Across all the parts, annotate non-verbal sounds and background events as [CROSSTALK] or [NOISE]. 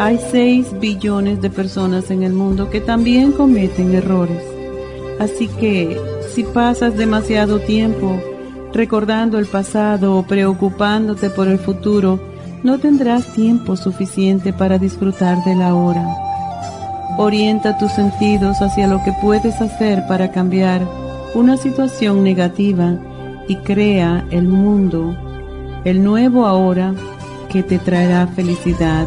Hay 6 billones de personas en el mundo que también cometen errores. Así que si pasas demasiado tiempo recordando el pasado o preocupándote por el futuro, no tendrás tiempo suficiente para disfrutar de la hora. Orienta tus sentidos hacia lo que puedes hacer para cambiar una situación negativa y crea el mundo, el nuevo ahora que te traerá felicidad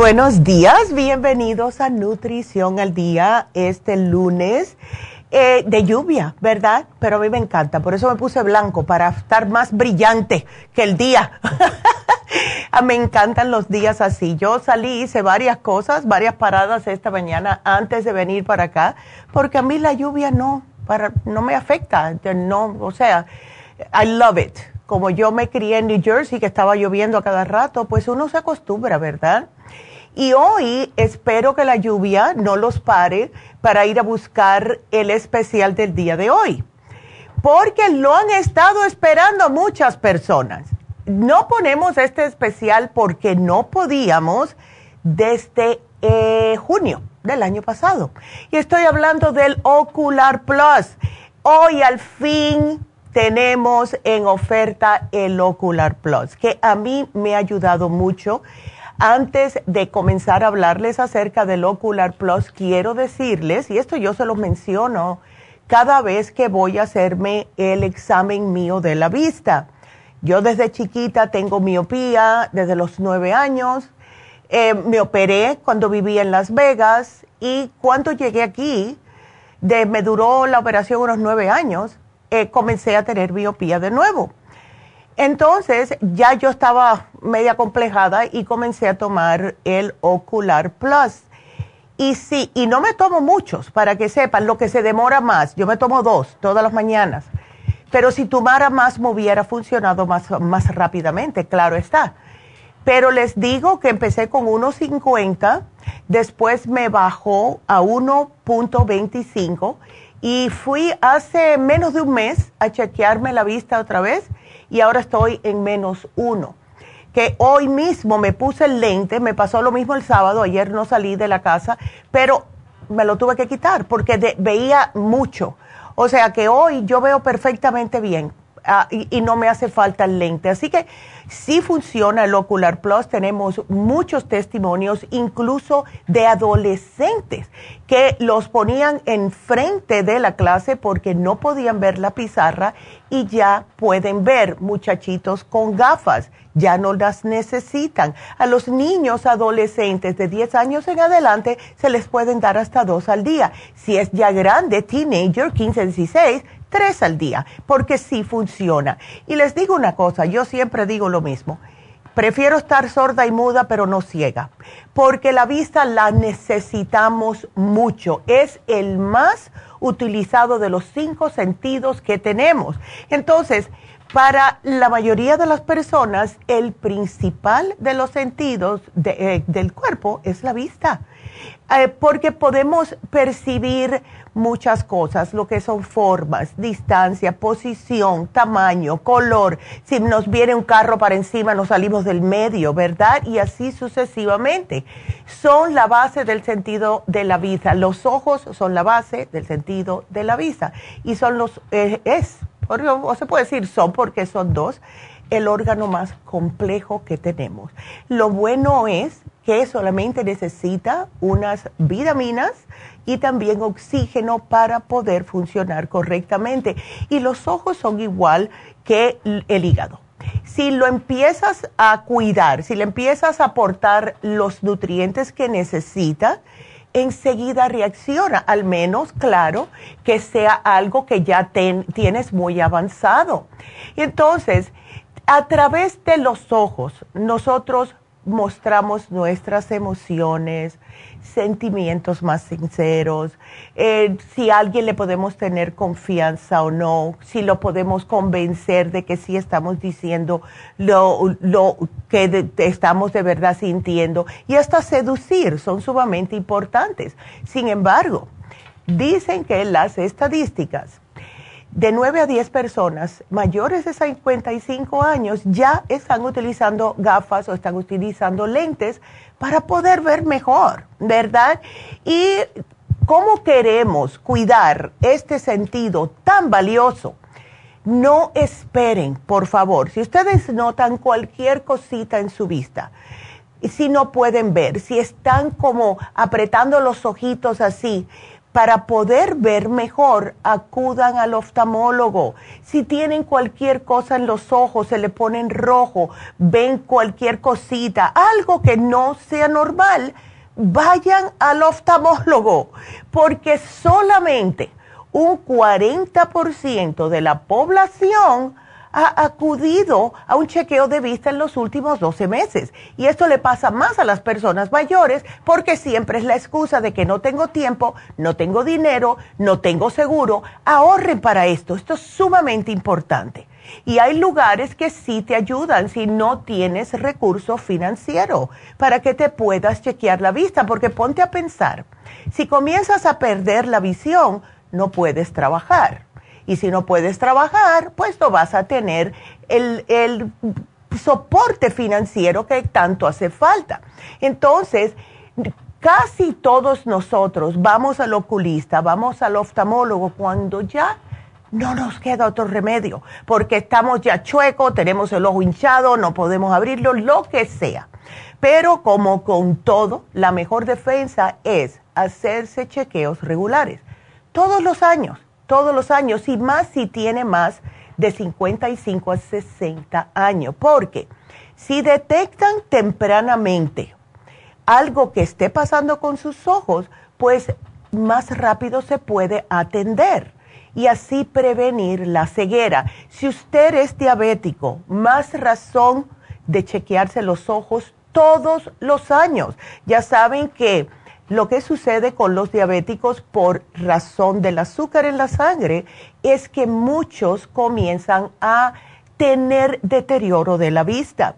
Buenos días, bienvenidos a Nutrición al Día este lunes eh, de lluvia, ¿verdad? Pero a mí me encanta, por eso me puse blanco, para estar más brillante que el día. [LAUGHS] Me encantan los días así. Yo salí, hice varias cosas, varias paradas esta mañana antes de venir para acá, porque a mí la lluvia no, para, no me afecta, no, o sea, I love it. Como yo me crié en New Jersey, que estaba lloviendo a cada rato, pues uno se acostumbra, ¿verdad? Y hoy espero que la lluvia no los pare para ir a buscar el especial del día de hoy, porque lo han estado esperando muchas personas. No ponemos este especial porque no podíamos desde eh, junio del año pasado. Y estoy hablando del Ocular Plus. Hoy al fin tenemos en oferta el Ocular Plus, que a mí me ha ayudado mucho. Antes de comenzar a hablarles acerca del Ocular Plus, quiero decirles, y esto yo se lo menciono cada vez que voy a hacerme el examen mío de la vista. Yo desde chiquita tengo miopía, desde los nueve años. Eh, me operé cuando vivía en Las Vegas y cuando llegué aquí, me duró la operación unos nueve años, eh, comencé a tener miopía de nuevo. Entonces ya yo estaba media complejada y comencé a tomar el Ocular Plus. Y sí, y no me tomo muchos, para que sepan, lo que se demora más, yo me tomo dos todas las mañanas. Pero si tomara más me hubiera funcionado más, más rápidamente, claro está. Pero les digo que empecé con 1.50, después me bajó a 1.25 y fui hace menos de un mes a chequearme la vista otra vez y ahora estoy en menos uno. Que hoy mismo me puse el lente, me pasó lo mismo el sábado, ayer no salí de la casa, pero me lo tuve que quitar porque veía mucho. O sea que hoy yo veo perfectamente bien ah, y, no me hace falta el lente. Así que sí funciona el Ocular Plus. Tenemos muchos testimonios, incluso de adolescentes que los ponían enfrente de la clase porque no podían ver la pizarra y ya pueden ver muchachitos con gafas, ya no las necesitan. A los niños adolescentes de 10 años en adelante se les pueden dar hasta dos al día. Si es ya grande, teenager, 15, 16, tres al día, porque sí funciona. Y les digo una cosa, yo siempre digo lo mismo. Prefiero estar sorda y muda, pero no ciega, porque la vista la necesitamos mucho. Es el más utilizado de los cinco sentidos que tenemos. Entonces, para la mayoría de las personas, el principal de los sentidos eh, del cuerpo es la vista. Eh, porque podemos percibir muchas cosas, lo que son formas, distancia, posición, tamaño, color. Si nos viene un carro para encima, nos salimos del medio, ¿verdad? Y así sucesivamente. Son la base del sentido de la vista. Los ojos son la base del sentido de la vista. Y son los, eh, es, o se puede decir son porque son dos, el órgano más complejo que tenemos. Lo bueno es que solamente necesita unas vitaminas y también oxígeno para poder funcionar correctamente. Y los ojos son igual que el hígado. Si lo empiezas a cuidar, si le empiezas a aportar los nutrientes que necesita, enseguida reacciona, al menos, claro, que sea algo que ya tienes muy avanzado. Entonces, a través de los ojos, nosotros mostramos nuestras emociones, sentimientos más sinceros, eh, si a alguien le podemos tener confianza o no, si lo podemos convencer de que sí estamos diciendo lo, lo que estamos de verdad sintiendo y hasta seducir son sumamente importantes. Sin embargo, dicen que las estadísticas de 9 a 10 personas mayores de 55 años ya están utilizando gafas o están utilizando lentes para poder ver mejor, ¿verdad? Y cómo queremos cuidar este sentido tan valioso. No esperen, por favor, si ustedes notan cualquier cosita en su vista, si no pueden ver, si están como apretando los ojitos así, para poder ver mejor, acudan al oftalmólogo. Si tienen cualquier cosa en los ojos, se le ponen rojo, ven cualquier cosita, algo que no sea normal, vayan al oftalmólogo, porque solamente un 40% de la población ha acudido a un chequeo de vista en los últimos 12 meses. Y esto le pasa más a las personas mayores porque siempre es la excusa de que no tengo tiempo, no tengo dinero, no tengo seguro. Ahorren para esto. Esto es sumamente importante. Y hay lugares que sí te ayudan si no tienes recurso financiero para que te puedas chequear la vista. Porque ponte a pensar, si comienzas a perder la visión, no puedes trabajar y si no puedes trabajar, pues no vas a tener el, soporte financiero que tanto hace falta. Entonces, casi todos nosotros vamos al oculista, vamos al oftalmólogo cuando ya no nos queda otro remedio, porque estamos ya chuecos, tenemos el ojo hinchado, no podemos abrirlo, lo que sea. Pero como con todo, la mejor defensa es hacerse chequeos regulares. Todos los años, todos los años, y más si tiene más de 55 a 60 años. Porque si detectan tempranamente algo que esté pasando con sus ojos, pues más rápido se puede atender y así prevenir la ceguera. Si usted es diabético, más razón de chequearse los ojos todos los años. Ya saben que lo que sucede con los diabéticos por razón del azúcar en la sangre es que muchos comienzan a tener deterioro de la vista.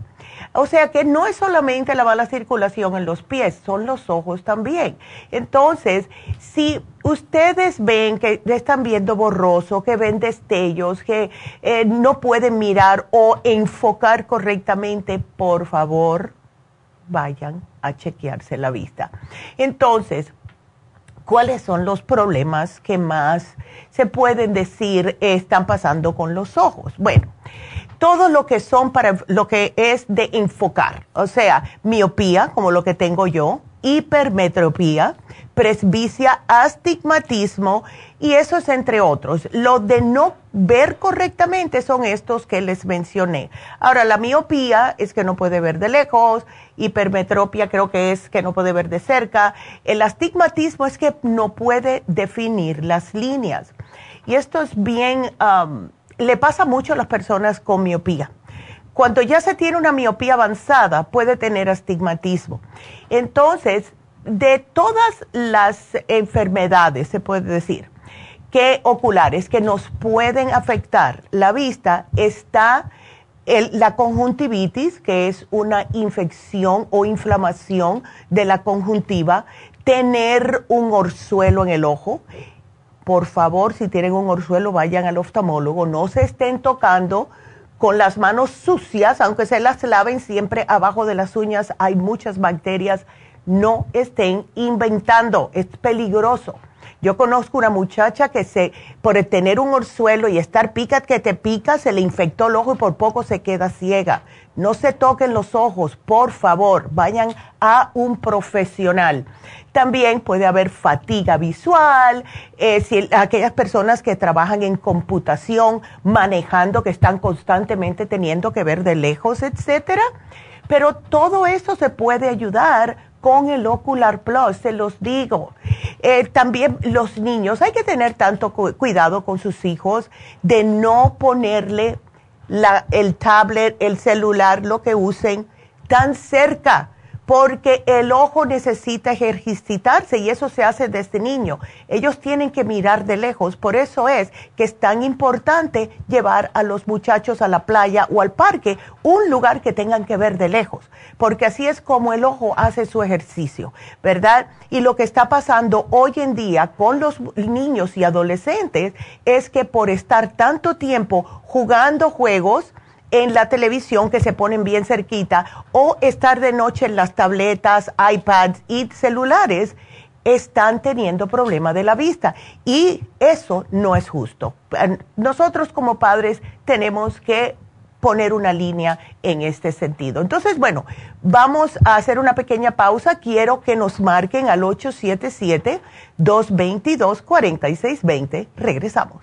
O sea que no es solamente la mala circulación en los pies, son los ojos también. Entonces, si ustedes ven que están viendo borroso, que ven destellos, que eh, no pueden mirar o enfocar correctamente, por favor, vayan a chequearse la vista. Entonces, ¿cuáles son los problemas que más se pueden decir están pasando con los ojos? Bueno, todo lo que son para lo que es de enfocar, o sea, miopía, como lo que tengo yo, hipermetropía, presbicia, astigmatismo y eso es entre otros. Lo de no ver correctamente son estos que les mencioné. Ahora, la miopía es que no puede ver de lejos, hipermetropia creo que es que no puede ver de cerca, el astigmatismo es que no puede definir las líneas. Y esto es bien... Le pasa mucho a las personas con miopía. Cuando ya se tiene una miopía avanzada, puede tener astigmatismo. Entonces, de todas las enfermedades, se puede decir, que oculares que nos pueden afectar la vista, está la conjuntivitis, que es una infección o inflamación de la conjuntiva, tener un orzuelo en el ojo, por favor, si tienen un orzuelo, vayan al oftalmólogo, no se estén tocando con las manos sucias, aunque se las laven siempre abajo de las uñas, hay muchas bacterias, no estén inventando, es peligroso. Yo conozco una muchacha que se, por tener un orzuelo y estar pica que te pica, se le infectó el ojo y por poco se queda ciega. No se toquen los ojos, por favor, vayan a un profesional. También puede haber fatiga visual, eh, aquellas personas que trabajan en computación, manejando, que están constantemente teniendo que ver de lejos, etcétera. Pero todo eso se puede ayudar con el Ocular Plus, se los digo. Eh, también los niños, hay que tener tanto cuidado con sus hijos de no ponerle el tablet, el celular, lo que usen tan cerca porque el ojo necesita ejercitarse y eso se hace desde niño. Ellos tienen que mirar de lejos, por eso es que es tan importante llevar a los muchachos a la playa o al parque, un lugar que tengan que ver de lejos, porque así es como el ojo hace su ejercicio, ¿verdad? Y lo que está pasando hoy en día con los niños y adolescentes es que por estar tanto tiempo jugando juegos, en la televisión que se ponen bien cerquita o estar de noche en las tabletas, iPads y celulares, están teniendo problema de la vista. Y eso no es justo. Nosotros como padres tenemos que poner una línea en este sentido. Entonces, bueno, vamos a hacer una pequeña pausa. Quiero que nos marquen al 877-222-4620. Regresamos.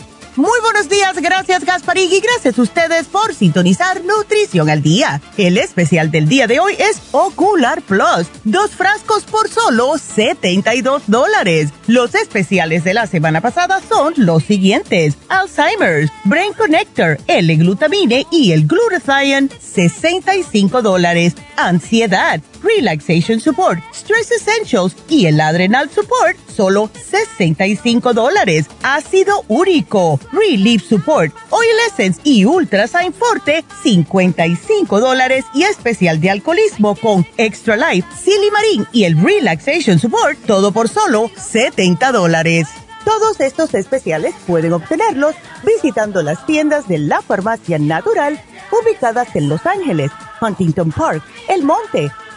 Muy buenos días, gracias Gasparín y gracias a ustedes por sintonizar Nutrición al Día. El especial del día de hoy es Ocular Plus, dos frascos por solo 72 dólares. Los especiales de la semana pasada son los siguientes. Alzheimer's, Brain Connector, L-Glutamine y el Glutathione, 65 dólares. Ansiedad, Relaxation Support, Stress Essentials y el Adrenal Support, solo 65 dólares. Ácido úrico, Relief Support, Oil Essence y Ultrasign Forte, 55 dólares. Y especial de alcoholismo con Extra Life, Silimarín y el Relaxation Support, todo por solo 70 dólares. Todos estos especiales pueden obtenerlos visitando las tiendas de la farmacia natural ubicadas en Los Ángeles, Huntington Park, El Monte,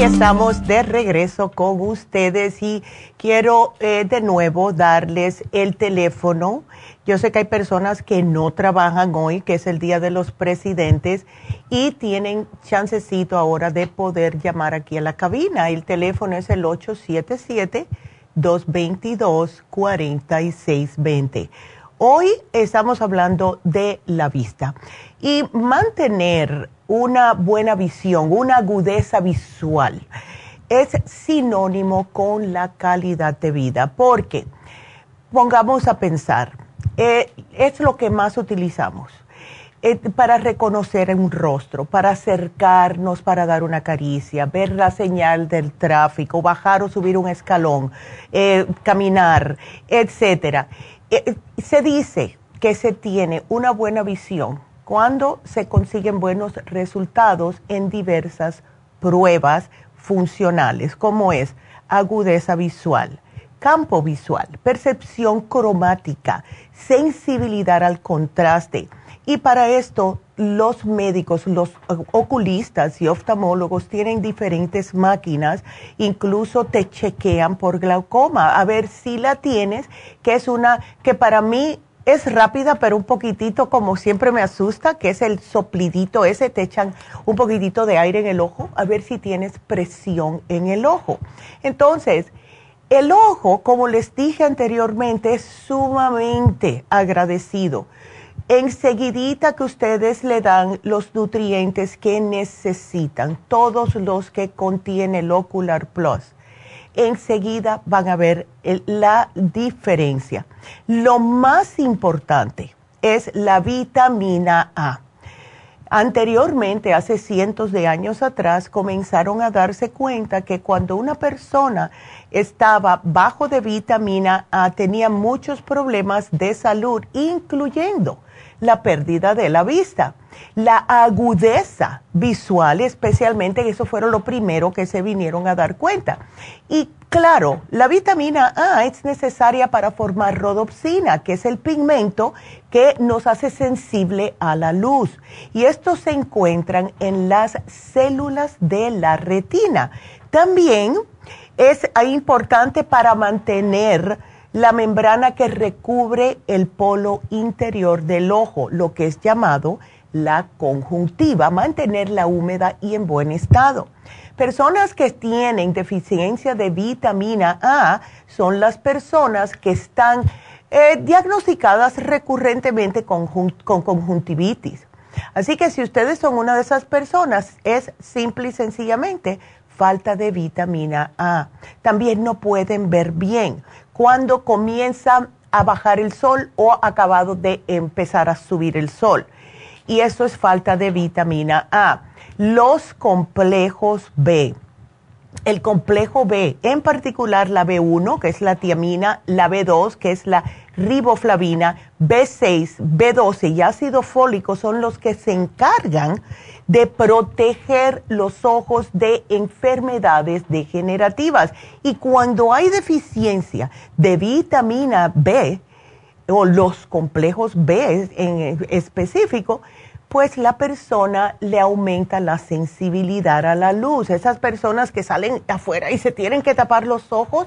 Estamos de regreso con ustedes y quiero eh, de nuevo darles el teléfono. Yo sé que hay personas que no trabajan hoy, que es el Día de los Presidentes, y tienen chancecito ahora de poder llamar aquí a la cabina. El teléfono es el 877-222-4620. Hoy estamos hablando de la vista y mantener una buena visión, una agudeza visual, es sinónimo con la calidad de vida, porque pongamos a pensar, eh, es lo que más utilizamos. Eh, para reconocer un rostro, para acercarnos, para dar una caricia, ver la señal del tráfico, bajar o subir un escalón, eh, caminar, etcétera. se dice que se tiene una buena visión cuando se consiguen buenos resultados en diversas pruebas funcionales, como es agudeza visual, campo visual, percepción cromática, sensibilidad al contraste. Y para esto los médicos, los oculistas y oftalmólogos tienen diferentes máquinas, incluso te chequean por glaucoma, a ver si la tienes, que es una que para mí es rápida, pero un poquitito, como siempre me asusta, que es el soplidito ese, te echan un poquitito de aire en el ojo, a ver si tienes presión en el ojo. Entonces, el ojo, como les dije anteriormente, es sumamente agradecido. Enseguidita que ustedes le dan los nutrientes que necesitan, todos los que contiene el Ocular Plus enseguida van a ver la diferencia. Lo más importante es la vitamina A. Anteriormente, hace cientos de años atrás, comenzaron a darse cuenta que cuando una persona estaba bajo de vitamina A tenía muchos problemas de salud, incluyendo la pérdida de la vista. La agudeza visual, especialmente, eso fueron lo primero que se vinieron a dar cuenta. Y claro, la vitamina A es necesaria para formar rodopsina, que es el pigmento que nos hace sensible a la luz. Y estos se encuentran en las células de la retina. También es importante para mantener la membrana que recubre el polo interior del ojo, lo que es llamado la conjuntiva, mantenerla húmeda y en buen estado. Personas que tienen deficiencia de vitamina A son las personas que están eh, diagnosticadas recurrentemente con, con conjuntivitis. Así que si ustedes son una de esas personas, es simple y sencillamente falta de vitamina A. También no pueden ver bien cuando comienza a bajar el sol o acabado de empezar a subir el sol. y eso es falta de vitamina A. Los complejos B. El complejo B, en particular la B1, que es la tiamina, la B2, que es la riboflavina, B6, B12 y ácido fólico son los que se encargan de proteger los ojos de enfermedades degenerativas. Y cuando hay deficiencia de vitamina B, o los complejos B en específico, pues la persona le aumenta la sensibilidad a la luz. Esas personas que salen afuera y se tienen que tapar los ojos,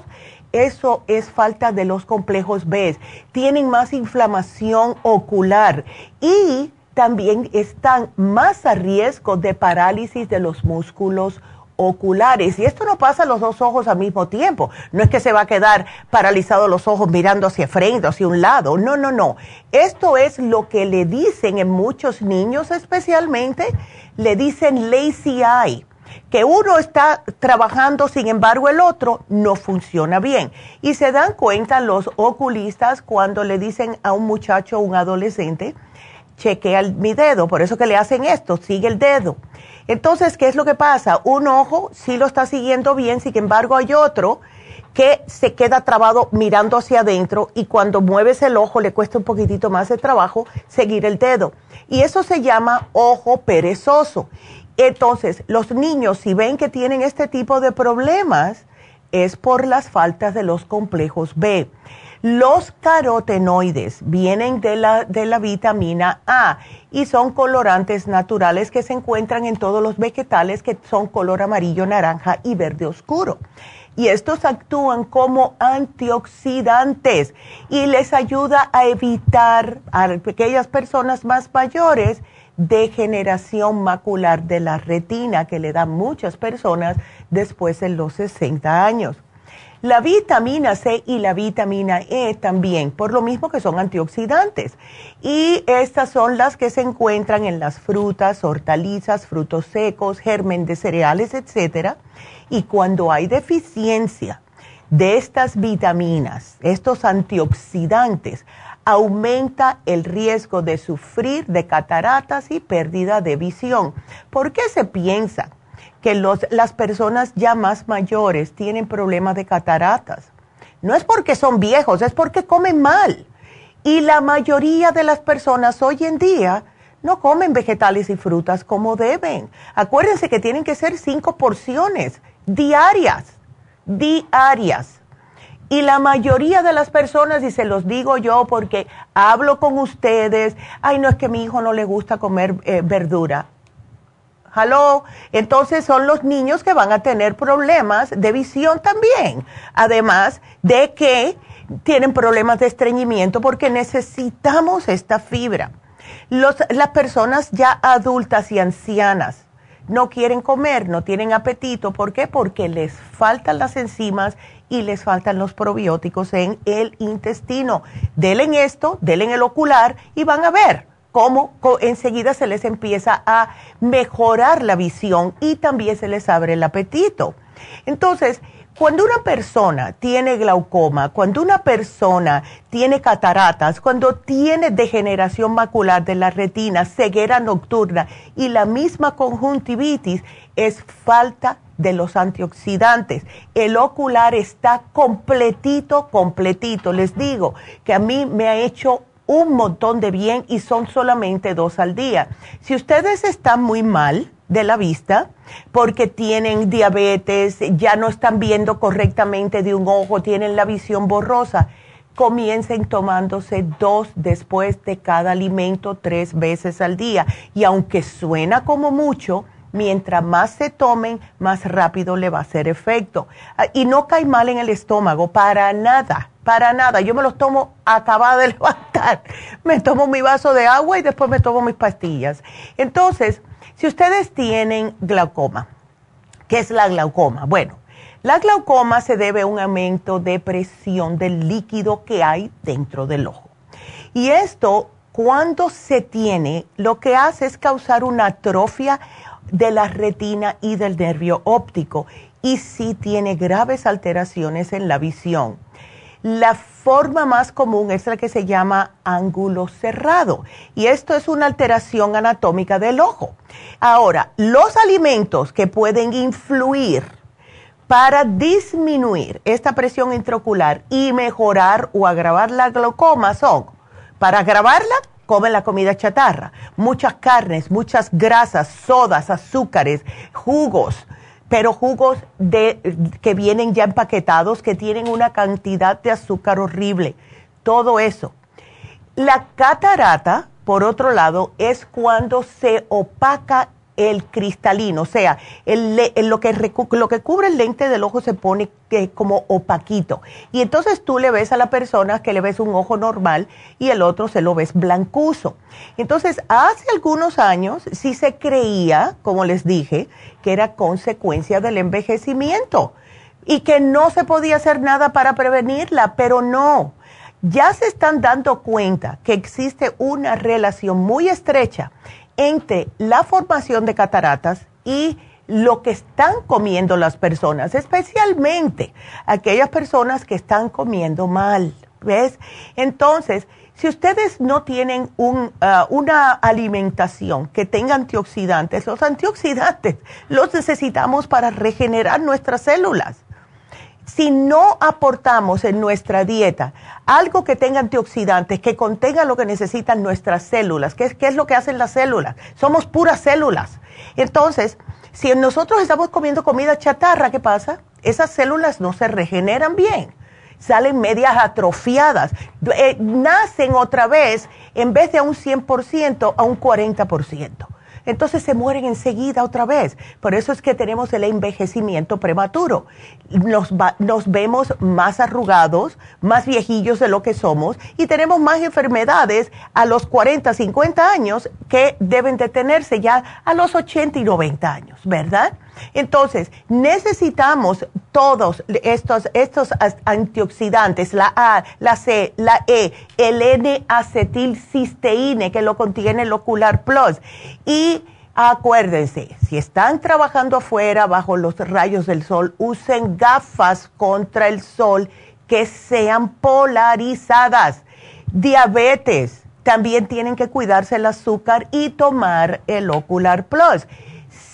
eso es falta de los complejos B. Tienen más inflamación ocular y también están más a riesgo de parálisis de los músculos oculares. Y esto no pasa a los dos ojos al mismo tiempo. No es que se va a quedar paralizado los ojos mirando hacia frente, hacia un lado. No, no, no. Esto es lo que le dicen en muchos niños especialmente, le dicen lazy eye que uno está trabajando, sin embargo el otro no funciona bien. Y se dan cuenta los oculistas cuando le dicen a un muchacho, un adolescente, chequea mi dedo, por eso que le hacen esto, sigue el dedo. Entonces, ¿qué es lo que pasa? Un ojo sí lo está siguiendo bien, sin embargo hay otro que se queda trabado mirando hacia adentro y cuando mueves el ojo le cuesta un poquitito más de trabajo seguir el dedo. Y eso se llama ojo perezoso. Entonces, los niños, si ven que tienen este tipo de problemas, es por las faltas de los complejos B. Los carotenoides vienen de la, de la vitamina A y son colorantes naturales que se encuentran en todos los vegetales que son color amarillo, naranja y verde oscuro. Y estos actúan como antioxidantes y les ayuda a evitar a aquellas personas más mayores degeneración macular de la retina que le da muchas personas después de los 60 años. La vitamina C y la vitamina E también, por lo mismo que son antioxidantes. Y estas son las que se encuentran en las frutas, hortalizas, frutos secos, germen de cereales, etc. Y cuando hay deficiencia de estas vitaminas, estos antioxidantes, aumenta el riesgo de sufrir de cataratas y pérdida de visión. ¿Por qué se piensa? que los, las personas ya más mayores tienen problemas de cataratas. No es porque son viejos, es porque comen mal. Y la mayoría de las personas hoy en día no comen vegetales y frutas como deben. Acuérdense que tienen que ser cinco porciones diarias, diarias. Y la mayoría de las personas, y se los digo yo porque hablo con ustedes, ay, no es que a mi hijo no le gusta comer eh, verdura. ¿Halo? Entonces son los niños que van a tener problemas de visión también, además de que tienen problemas de estreñimiento porque necesitamos esta fibra. las personas ya adultas y ancianas no quieren comer, no tienen apetito. ¿Por qué? Porque les faltan las enzimas y les faltan los probióticos en el intestino. Delen esto, delen el ocular y van a ver cómo enseguida se les empieza a mejorar la visión y también se les abre el apetito. Entonces, cuando una persona tiene glaucoma, cuando una persona tiene cataratas, cuando tiene degeneración macular de la retina, ceguera nocturna y la misma conjuntivitis, es falta de los antioxidantes. El ocular está completito, completito. Les digo que a mí me ha hecho un montón de bien y son solamente dos al día. Si ustedes están muy mal de la vista porque tienen diabetes, ya no están viendo correctamente de un ojo, tienen la visión borrosa, comiencen tomándose dos después de cada alimento tres veces al día. Y aunque suena como mucho, mientras más se tomen, más rápido le va a hacer efecto. Ah, y no cae mal en el estómago, para nada para nada. Yo me los tomo acabada de [LAUGHS] levantar. Me tomo mi vaso de agua y después me tomo mis pastillas. Entonces, si ustedes tienen glaucoma, ¿qué es la glaucoma? Bueno, la glaucoma se debe a un aumento de presión del líquido que hay dentro del ojo. Y esto, cuando se tiene, lo que hace es causar una atrofia de la retina y del nervio óptico y sí tiene graves alteraciones en la visión. La forma más común es la que se llama ángulo cerrado y esto es una alteración anatómica del ojo. Ahora, los alimentos que pueden influir para disminuir esta presión intraocular y mejorar o agravar la glaucoma son, para agravarla, comen la comida chatarra, muchas carnes, muchas grasas, sodas, azúcares, jugos, pero jugos de, que vienen ya empaquetados, que tienen una cantidad de azúcar horrible, todo eso. La catarata, por otro lado, es cuando se opaca el cristalino, o sea, lo, que lo que cubre el lente del ojo se pone como opaquito. Y entonces tú le ves a la persona que le ves un ojo normal y el otro se lo ves blancuzo. Entonces, hace algunos años sí se creía, como les dije, que era consecuencia del envejecimiento y que no se podía hacer nada para prevenirla, pero no. Ya se están dando cuenta que existe una relación muy estrecha entre la formación de cataratas y lo que están comiendo las personas, especialmente aquellas personas que están comiendo mal, ¿ves? Entonces, si ustedes no tienen un, uh, una alimentación que tenga antioxidantes, los antioxidantes [LAUGHS] los necesitamos para regenerar nuestras células si no aportamos en nuestra dieta algo que tenga antioxidantes, que contenga lo que necesitan nuestras células, ¿qué es, es lo que hacen las células? Somos puras células. Entonces, si nosotros estamos comiendo comida chatarra, ¿qué pasa? Esas células no se regeneran bien, salen medias atrofiadas, eh, nacen otra vez en vez de a un 100% a un 40% entonces se mueren enseguida otra vez. Por eso es que tenemos el envejecimiento prematuro. Nos, nos vemos más arrugados, más viejillos de lo que somos y tenemos más enfermedades a los 40, 50 años que deben de tenerse ya a los 80 y 90 años, ¿verdad? Entonces, necesitamos todos estos, estos antioxidantes, la A, la C, la E, el N-acetilcisteína, que lo contiene el Ocular Plus. Y acuérdense, si están trabajando afuera bajo los rayos del sol, usen gafas contra el sol que sean polarizadas. Diabetes, también tienen que cuidarse el azúcar y tomar el Ocular Plus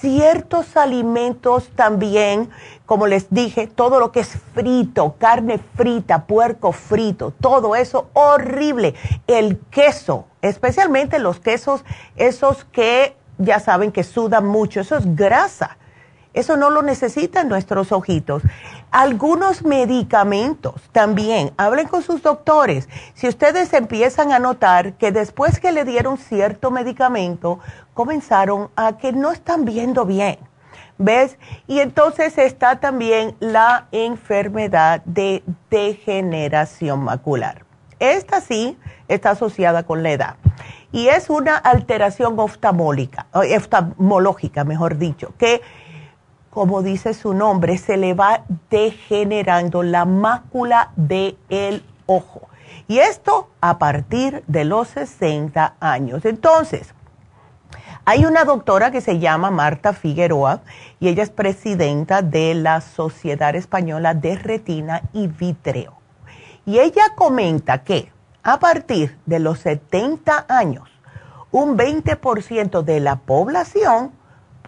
ciertos alimentos también, como les dije, todo lo que es frito, carne frita, puerco frito, todo eso horrible. El queso, especialmente los quesos, esos que ya saben que sudan mucho, eso es grasa. Eso no lo necesitan nuestros ojitos. Algunos medicamentos también, hablen con sus doctores. Si ustedes empiezan a notar que después que le dieron cierto medicamento, comenzaron a que no están viendo bien. ¿Ves? Y entonces está también la enfermedad de degeneración macular. Esta sí está asociada con la edad. Y es una alteración oftalmológica, oftalmológica, mejor dicho, que como dice su nombre, se le va degenerando la mácula del ojo. Y esto a partir de los 60 años. Entonces, hay una doctora que se llama Marta Figueroa y ella es presidenta de la Sociedad Española de Retina y Vitreo. Y ella comenta que a partir de los 70 años, un 20% de la población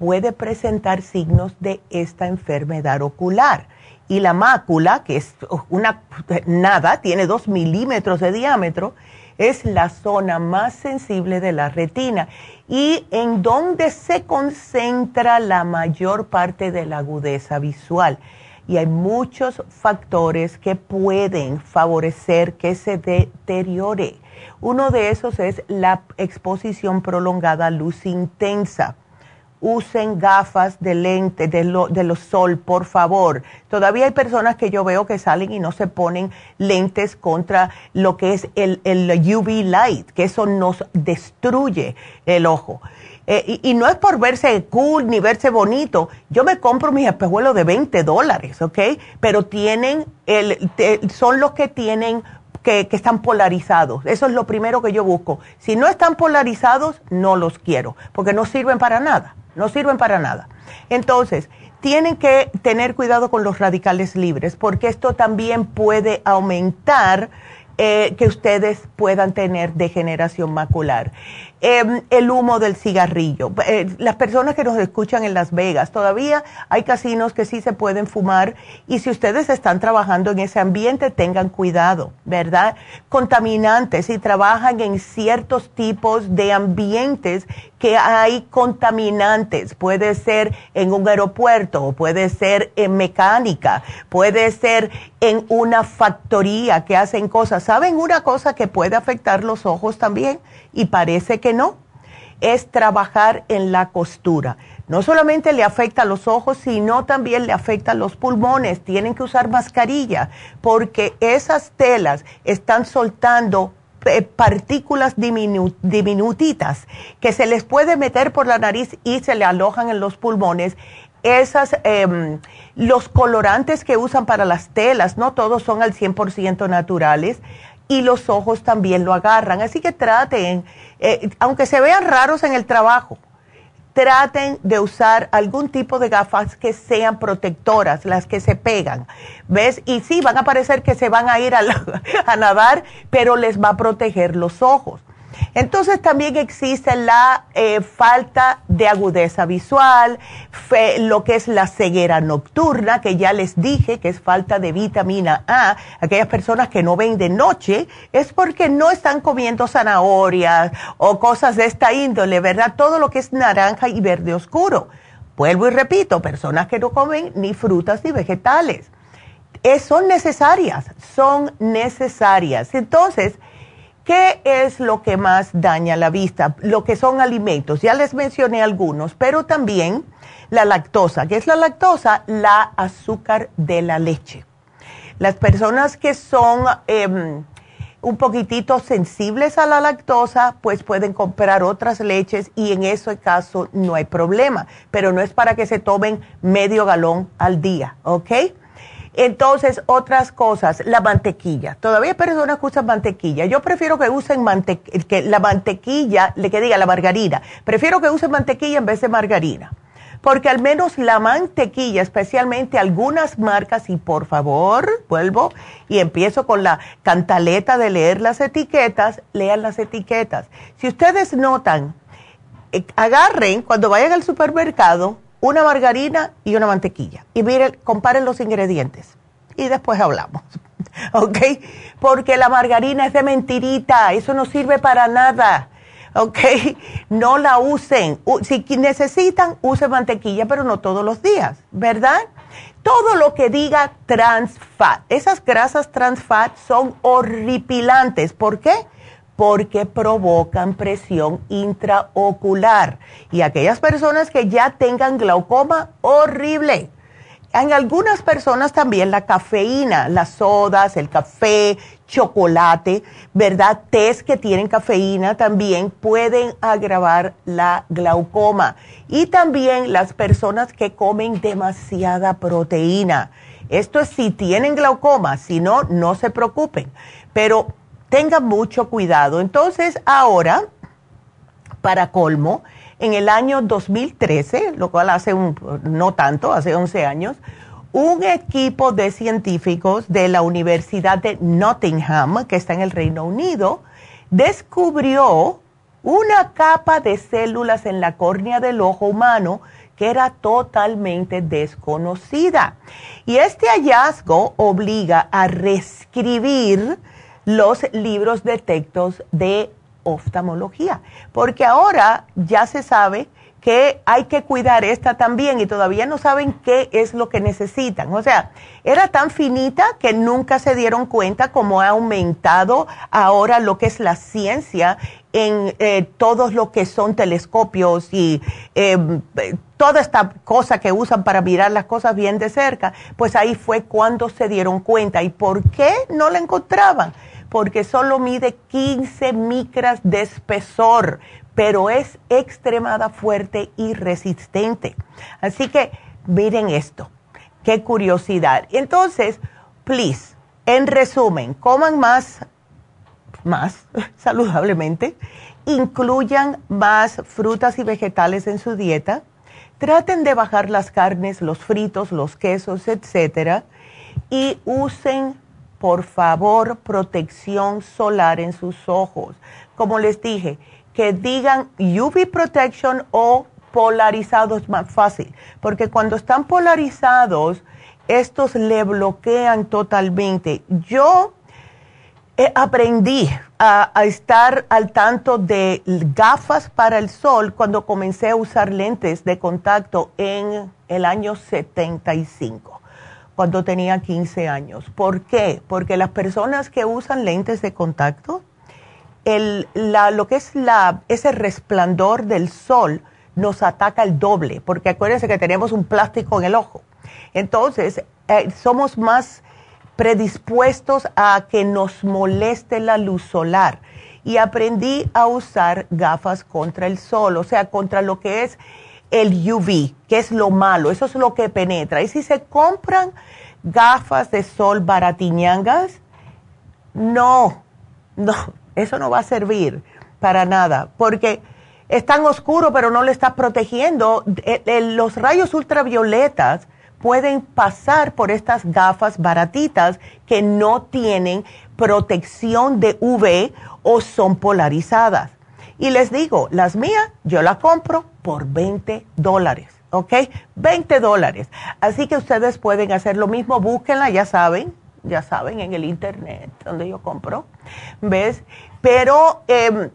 puede presentar signos de esta enfermedad ocular. Y la mácula, que es una nada, tiene dos milímetros de diámetro, es la zona más sensible de la retina y en donde se concentra la mayor parte de la agudeza visual. Y hay muchos factores que pueden favorecer que se deteriore. Uno de esos es la exposición prolongada a luz intensa usen gafas de lente de, lo, de los sol, por favor. Todavía hay personas que yo veo que salen y no se ponen lentes contra lo que es el, el UV light, que eso nos destruye el ojo. Eh, y, no es por verse cool ni verse bonito. Yo me compro mis espejuelos de 20 dólares, ¿ok? Pero tienen, el, son los que tienen que, que, están polarizados. Eso es lo primero que yo busco. Si no están polarizados, no los quiero, porque no sirven para nada no sirven para nada. Entonces, tienen que tener cuidado con los radicales libres porque esto también puede aumentar eh, que ustedes puedan tener degeneración macular. Em, el humo del cigarrillo. Eh, las personas que nos escuchan en Las Vegas, todavía hay casinos que sí se pueden fumar y si ustedes están trabajando en ese ambiente, tengan cuidado, ¿verdad? Contaminantes, si trabajan en ciertos tipos de ambientes que hay contaminantes, puede ser en un aeropuerto, puede ser en mecánica, puede ser en una factoría que hacen cosas. ¿Saben una cosa que puede afectar los ojos también? y parece que es trabajar en la costura. No solamente le afecta a los ojos, sino también le afecta a los pulmones. Tienen que usar mascarilla porque esas telas están soltando eh, partículas diminutitas que se les puede meter por la nariz y se le alojan en los pulmones. Esas, em, los colorantes que usan para las telas, no todos son al 100% naturales y los ojos también lo agarran. Así que traten, eh, aunque se vean raros en el trabajo, traten de usar algún tipo de gafas que sean protectoras, las que se pegan. ¿Ves? Y sí, van a parecer que se van a ir a, [LAUGHS] a nadar, pero les va a proteger los ojos. Entonces también existe la eh, falta de agudeza visual, lo que es la ceguera nocturna, que ya les dije que es falta de vitamina A. Aquellas personas que no ven de noche es porque no están comiendo zanahorias o cosas de esta índole, ¿verdad? Todo lo que es naranja y verde oscuro. Vuelvo y repito, personas que no comen ni frutas ni vegetales. son necesarias, son necesarias. Entonces, ¿Qué es lo que más daña la vista? Lo que son alimentos. Ya les mencioné algunos, pero también la lactosa. ¿Qué es la lactosa? La azúcar de la leche. Las personas que son em, un poquitito sensibles a la lactosa, pues pueden comprar otras leches y en ese caso no hay problema. Pero no es para que se tomen medio galón al día, ¿ok? Entonces, otras cosas, la mantequilla. Todavía personas que usan mantequilla. Yo prefiero que usen que la mantequilla, le que diga la margarina. Prefiero que usen mantequilla en vez de margarina. Porque al menos la mantequilla, especialmente algunas marcas, y por favor, vuelvo y empiezo con la cantaleta de leer las etiquetas, lean las etiquetas. Si ustedes notan, eh, agarren cuando vayan al supermercado, una margarina y una mantequilla. Y miren, comparen los ingredientes. Y después hablamos. [LAUGHS] ¿Ok? Porque la margarina es de mentirita, eso no sirve para nada. ¿Ok? No la usen. Si necesitan, usen mantequilla, pero no todos los días, ¿verdad? Todo lo que diga trans fat, esas grasas trans fat son horripilantes. ¿Por qué? Porque provocan presión intraocular. Y aquellas personas que ya tengan glaucoma, horrible. En algunas personas también la cafeína, las sodas, el café, chocolate, ¿verdad? Tés que tienen cafeína también pueden agravar la glaucoma. Y también las personas que comen demasiada proteína. Esto es si tienen glaucoma, si no, no se preocupen. Pero tengan mucho cuidado. Entonces, ahora, para colmo, en el año 2013, lo cual hace un, no tanto, hace 11 años, un equipo de científicos de la Universidad de Nottingham, que está en el Reino Unido, descubrió una capa de células en la córnea del ojo humano que era totalmente desconocida. Y este hallazgo obliga a reescribir los libros de textos de oftalmología, porque ahora ya se sabe que hay que cuidar esta también y todavía no saben qué es lo que necesitan. O sea, era tan finita que nunca se dieron cuenta cómo ha aumentado ahora lo que es la ciencia en eh, todos lo que son telescopios y em, toda esta cosa que usan para mirar las cosas bien de cerca, pues ahí fue cuando se dieron cuenta. ¿Y por qué no la encontraban? Porque solo mide 15 micras de espesor, pero es extremada fuerte y resistente. Así que miren esto, qué curiosidad. Entonces, please, en resumen, coman más, más [LAUGHS] saludablemente, incluyan más frutas y vegetales en su dieta traten de bajar las carnes, los fritos, los quesos, etcétera, y usen, por favor, protección solar en sus ojos. Como les dije, que digan UV protection o polarizados más fácil, porque cuando están polarizados, estos le bloquean totalmente. Yo aprendí a, estar al tanto de gafas para el sol cuando comencé a usar lentes de contacto en el año 75, cuando tenía 15 años. ¿Por qué? Porque las personas que usan lentes de contacto, el, lo que es la, ese resplandor del sol, nos ataca el doble, porque acuérdense que tenemos un plástico en el ojo. Entonces, eh, somos más predispuestos a que nos moleste la luz solar. Y aprendí a usar gafas contra el sol, o sea, contra lo que es el UV, que es lo malo, eso es lo que penetra. Y si se compran gafas de sol baratiñangas, no, no, eso no va a servir para nada, porque es tan oscuro, pero no le está protegiendo. los rayos ultravioletas pueden pasar por estas gafas baratitas que no tienen protección de UV o son polarizadas. Y les digo, las mías yo las compro por 20 dólares, ¿ok? 20 dólares. Así que ustedes pueden hacer lo mismo, búsquenla, ya saben, ya saben, en el internet donde yo compro, ¿ves? Pero eh,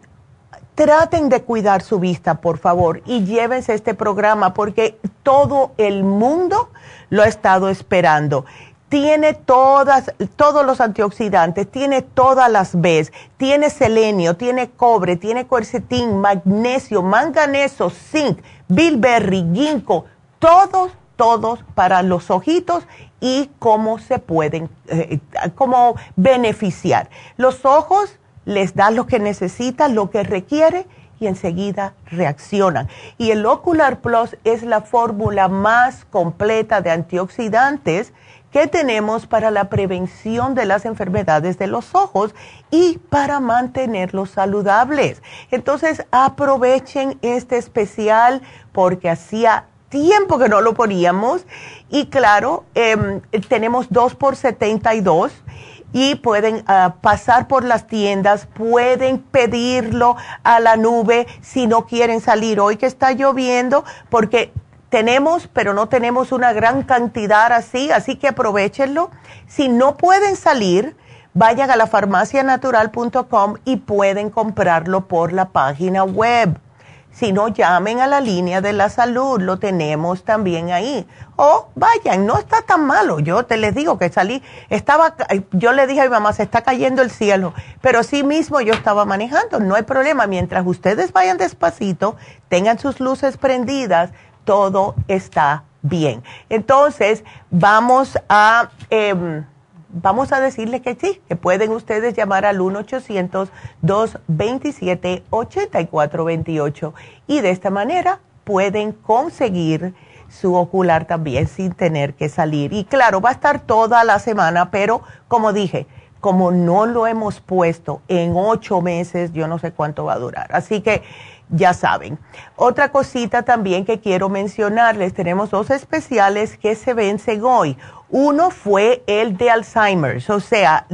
traten de cuidar su vista, por favor, y llévense este programa porque todo el mundo lo ha estado esperando. Tiene todas, todos los antioxidantes, tiene todas las Bs, tiene selenio, tiene cobre, tiene quercetín, magnesio, manganeso, zinc, bilberry, ginkgo, todos, todos para los ojitos y cómo se pueden, eh, cómo beneficiar. Los ojos les da lo que necesita, lo que requiere y enseguida reaccionan. Y el Ocular Plus es la fórmula más completa de antioxidantes que tenemos para la prevención de las enfermedades de los ojos y para mantenerlos saludables. Entonces aprovechen este especial porque hacía tiempo que no lo poníamos y claro, em, tenemos dos por 72 y pueden ah, pasar por las tiendas, pueden pedirlo a la nube si no quieren salir hoy que está lloviendo, porque tenemos, pero no tenemos una gran cantidad así, así que aprovechenlo. Si no pueden salir, vayan a la farmacianatural.com y pueden comprarlo por la página web. Si no, llamen a la línea de la salud, lo tenemos también ahí. O vayan, no está tan malo. Yo te les digo que salí, estaba, yo le dije a mi mamá, se está cayendo el cielo, pero sí mismo yo estaba manejando, no hay problema. Mientras ustedes vayan despacito, tengan sus luces prendidas, todo está bien. Entonces, vamos a... Em, vamos a decirle que sí, que pueden ustedes llamar al 1-800-227-8428 y de esta manera pueden conseguir su ocular también sin tener que salir. Y claro, va a estar toda la semana, pero como dije, como no lo hemos puesto en ocho meses, yo no sé cuánto va a durar. Así que ya saben. Otra cosita también que quiero mencionarles, tenemos dos especiales que se vencen hoy. Uno fue el de Alzheimer's, o sea,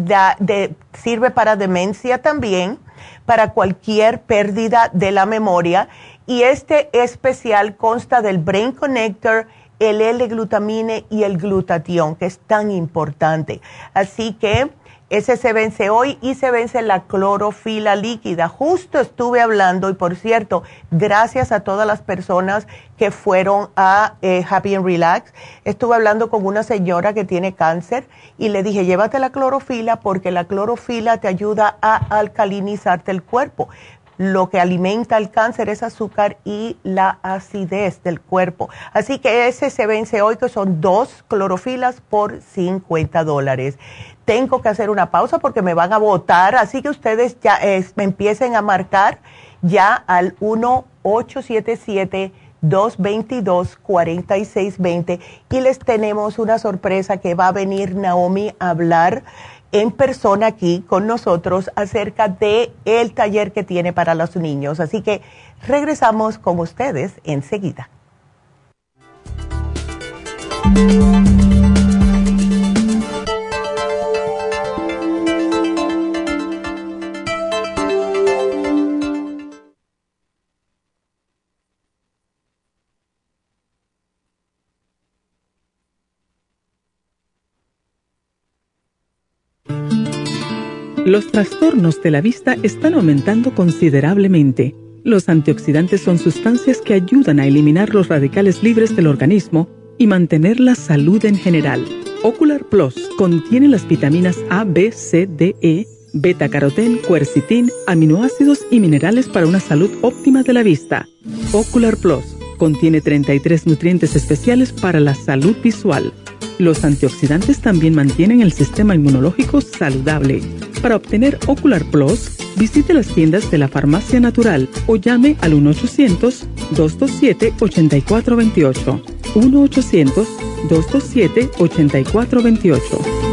sirve para demencia también, para cualquier pérdida de la memoria. Y este especial consta del Brain Connector, el L-glutamine y el glutatión, que es tan importante. Así que ese se vence hoy y se vence la clorofila líquida. Justo estuve hablando y por cierto, gracias a todas las personas que fueron a eh, Happy and Relax, estuve hablando con una señora que tiene cáncer y le dije, llévate la clorofila porque la clorofila te ayuda a alcalinizarte el cuerpo lo que alimenta el cáncer es azúcar y la acidez del cuerpo. Así que ese se vence hoy, que son dos clorofilas por 50 dólares. Tengo que hacer una pausa porque me van a votar, así que ustedes ya me empiecen a marcar ya al 1-877-222-4620 y les tenemos una sorpresa que va a venir Naomi a hablar en persona aquí con nosotros acerca de el taller que tiene para los niños. Así que regresamos con ustedes enseguida. Los trastornos de la vista están aumentando considerablemente. Los antioxidantes son sustancias que ayudan a eliminar los radicales libres del organismo y mantener la salud en general. Ocular Plus contiene las vitaminas A, B, C, D, E, beta carotén, cuercitín, aminoácidos y minerales para una salud óptima de la vista. Ocular Plus contiene 33 nutrientes especiales para la salud visual. Los antioxidantes también mantienen el sistema inmunológico saludable. Para obtener Ocular Plus, visite las tiendas de la Farmacia Natural o llame al 1-800-227-8428. 1-800-227-8428.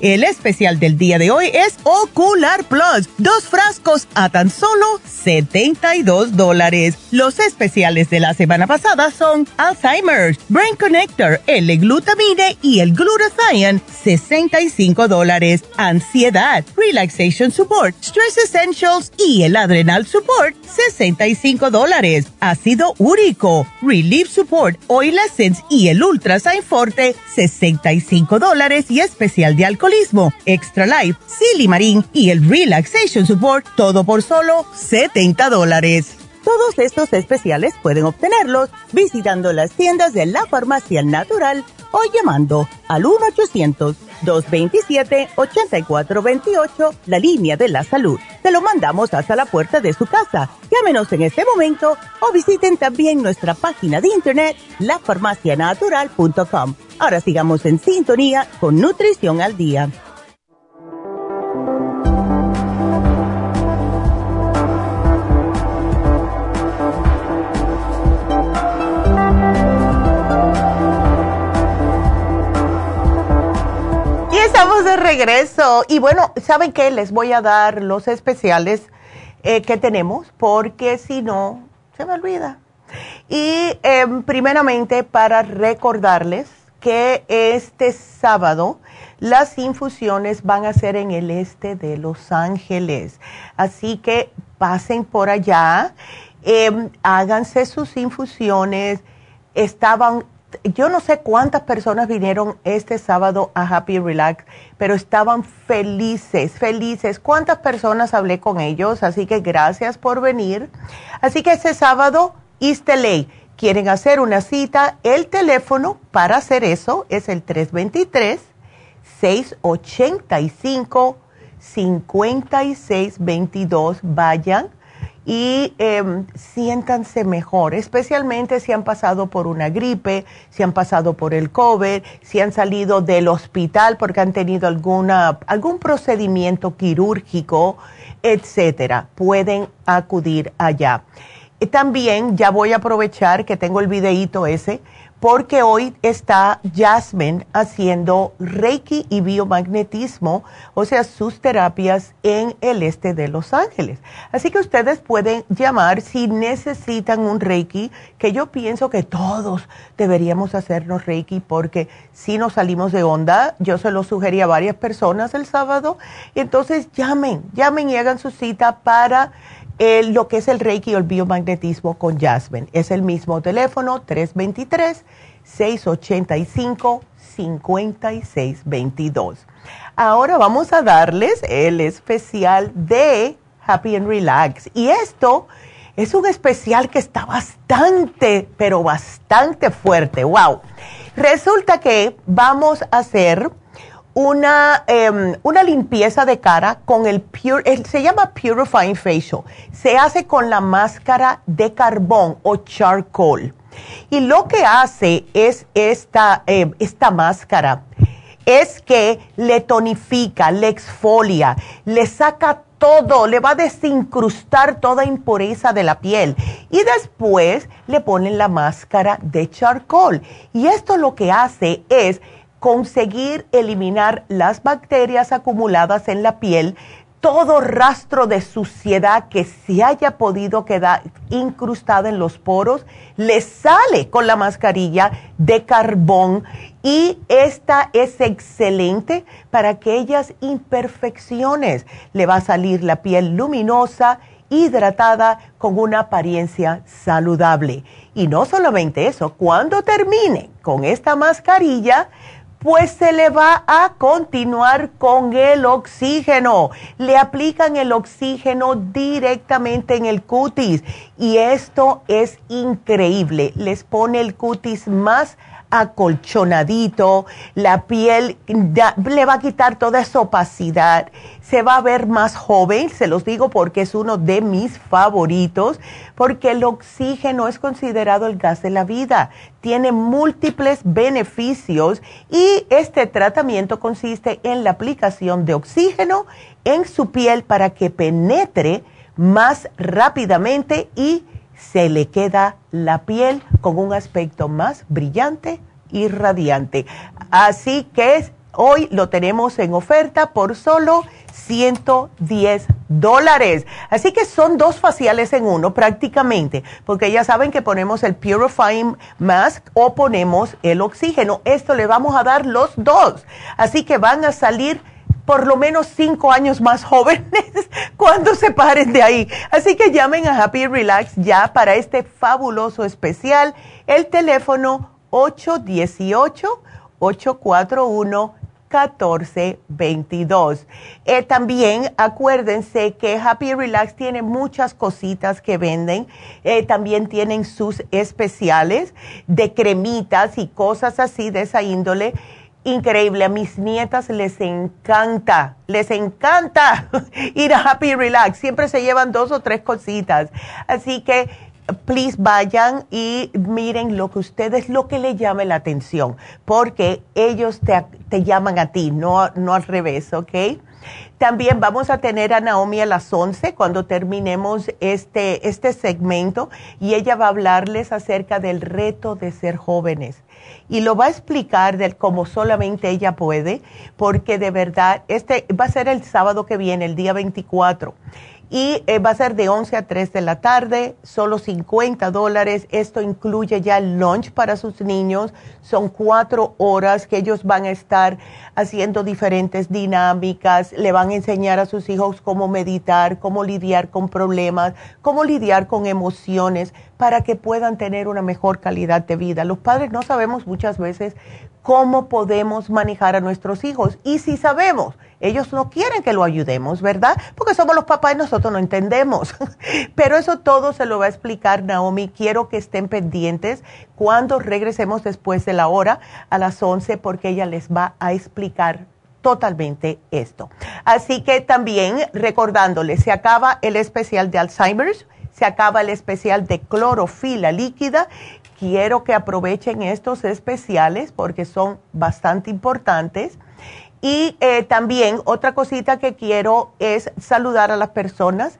El especial del día de hoy es Ocular Plus. Dos frascos a tan solo 72 dólares. Los especiales de la semana pasada son Alzheimer's, Brain Connector, el glutamine y el glutathione, 65 dólares. Ansiedad, Relaxation Support, Stress Essentials y el Adrenal Support, 65 dólares. Ácido úrico, Relief Support, Oil Essence y el Ultrasign Forte, 65 dólares y especial de alcohol Extra Life, Silimarín y el Relaxation Support, todo por solo 70 dólares. Todos estos especiales pueden obtenerlos visitando las tiendas de la Farmacia Natural o llamando al 1-800-227-8428, la línea de la salud. Te lo mandamos hasta la puerta de su casa. Llámenos en este momento o visiten también nuestra página de internet, lafarmacianatural.com. Ahora sigamos en sintonía con Nutrición al Día. Y estamos de regreso. Y bueno, ¿saben qué? Les voy a dar los especiales eh, que tenemos porque si no, se me olvida. Y em, primeramente para recordarles que este sábado las infusiones van a ser en el este de Los Ángeles. Así que pasen por allá, em, háganse sus infusiones. Estaban, yo no sé cuántas personas vinieron este sábado a Happy Relax, pero estaban felices, felices. ¿Cuántas personas hablé con ellos? Así que gracias por venir. Así que este sábado, East LA quieren hacer una cita, el teléfono para hacer eso es el 323-685-5622. Vayan y em, siéntanse mejor, especialmente si han pasado por una gripe, si han pasado por el COVID, si han salido del hospital porque han tenido alguna, algún procedimiento quirúrgico, etcétera. Pueden acudir allá también ya voy a aprovechar que tengo el videíto ese, porque hoy está Jasmine haciendo Reiki y biomagnetismo, o sea, sus terapias en el este de Los Ángeles. Así que ustedes pueden llamar si necesitan un Reiki, que yo pienso que todos deberíamos hacernos Reiki, porque si nos salimos de onda, yo se lo sugerí a varias personas el sábado, entonces llamen, llamen y hagan su cita para lo que es el Reiki o el biomagnetismo con Jasmine. Es el mismo teléfono, 323-685-5622. Ahora vamos a darles el especial de Happy and Relax. Y esto es un especial que está bastante, pero bastante fuerte. ¡Wow! Resulta que vamos a hacer una, em, una limpieza de cara con el Pure, se llama Purifying Facial. Se hace con la máscara de carbón o charcoal. Y lo que hace es esta, em, esta máscara, es que le tonifica, le exfolia, le saca todo, le va a desincrustar toda impureza de la piel. Y después le ponen la máscara de charcoal. Y esto lo que hace es conseguir eliminar las bacterias acumuladas en la piel, todo rastro de suciedad que se haya podido quedar incrustada en los poros, le sale con la mascarilla de carbón y esta es excelente para aquellas imperfecciones. Le va a salir la piel luminosa, hidratada, con una apariencia saludable. Y no solamente eso, cuando termine con esta mascarilla, pues se le va a continuar con el oxígeno. Le aplican el oxígeno directamente en el cutis y esto es increíble. Les pone el cutis más acolchonadito, la piel le va a quitar toda esa opacidad, se va a ver más joven, se los digo porque es uno de mis favoritos, porque el oxígeno es considerado el gas de la vida, tiene múltiples beneficios y este tratamiento consiste en la aplicación de oxígeno en su piel para que penetre más rápidamente y se le queda la piel con un aspecto más brillante y radiante. Así que hoy lo tenemos en oferta por solo 110 dólares. Así que son dos faciales en uno prácticamente, porque ya saben que ponemos el Purifying Mask o ponemos el oxígeno. Esto le vamos a dar los dos. Así que van a salir por lo menos cinco años más jóvenes [LAUGHS] cuando se paren de ahí. Así que llamen a Happy Relax ya para este fabuloso especial. El teléfono 818-841-1422. Eh, también acuérdense que Happy Relax tiene muchas cositas que venden. Eh, también tienen sus especiales de cremitas y cosas así de esa índole increíble. A mis nietas les encanta, les encanta [LAUGHS] ir a Happy Relax. Siempre se llevan dos o tres cositas. Así que, please vayan y miren lo que ustedes, lo que les llame la atención, porque ellos te, te llaman a ti, no, no al revés, ¿ok? También vamos a tener a Naomi a las 11 cuando terminemos este, este segmento y ella va a hablarles acerca del reto de ser jóvenes. Y lo va a explicar del como solamente ella puede, porque de verdad, este va a ser el sábado que viene, el día 24 y eh, va a ser de 11 a 3 de la tarde, solo 50 dólares. Esto incluye ya el lunch para sus niños. Son cuatro horas que ellos van a estar haciendo diferentes dinámicas. Le van a enseñar a sus hijos cómo meditar, cómo lidiar con problemas, cómo lidiar con emociones para que puedan tener una mejor calidad de vida. Los padres no sabemos muchas veces cómo podemos manejar a nuestros hijos. Y si sabemos, ellos no quieren que lo ayudemos, ¿verdad? Porque somos los papás y nosotros no entendemos. [LAUGHS] Pero eso todo se lo va a explicar Naomi. Quiero que estén pendientes cuando regresemos después de la hora a las 11 porque ella les va a explicar totalmente esto. Así que también recordándoles, se acaba el especial de Alzheimer's, se acaba el especial de clorofila líquida. Quiero que aprovechen estos especiales porque son bastante importantes. Y eh, también otra cosita que quiero es saludar a las personas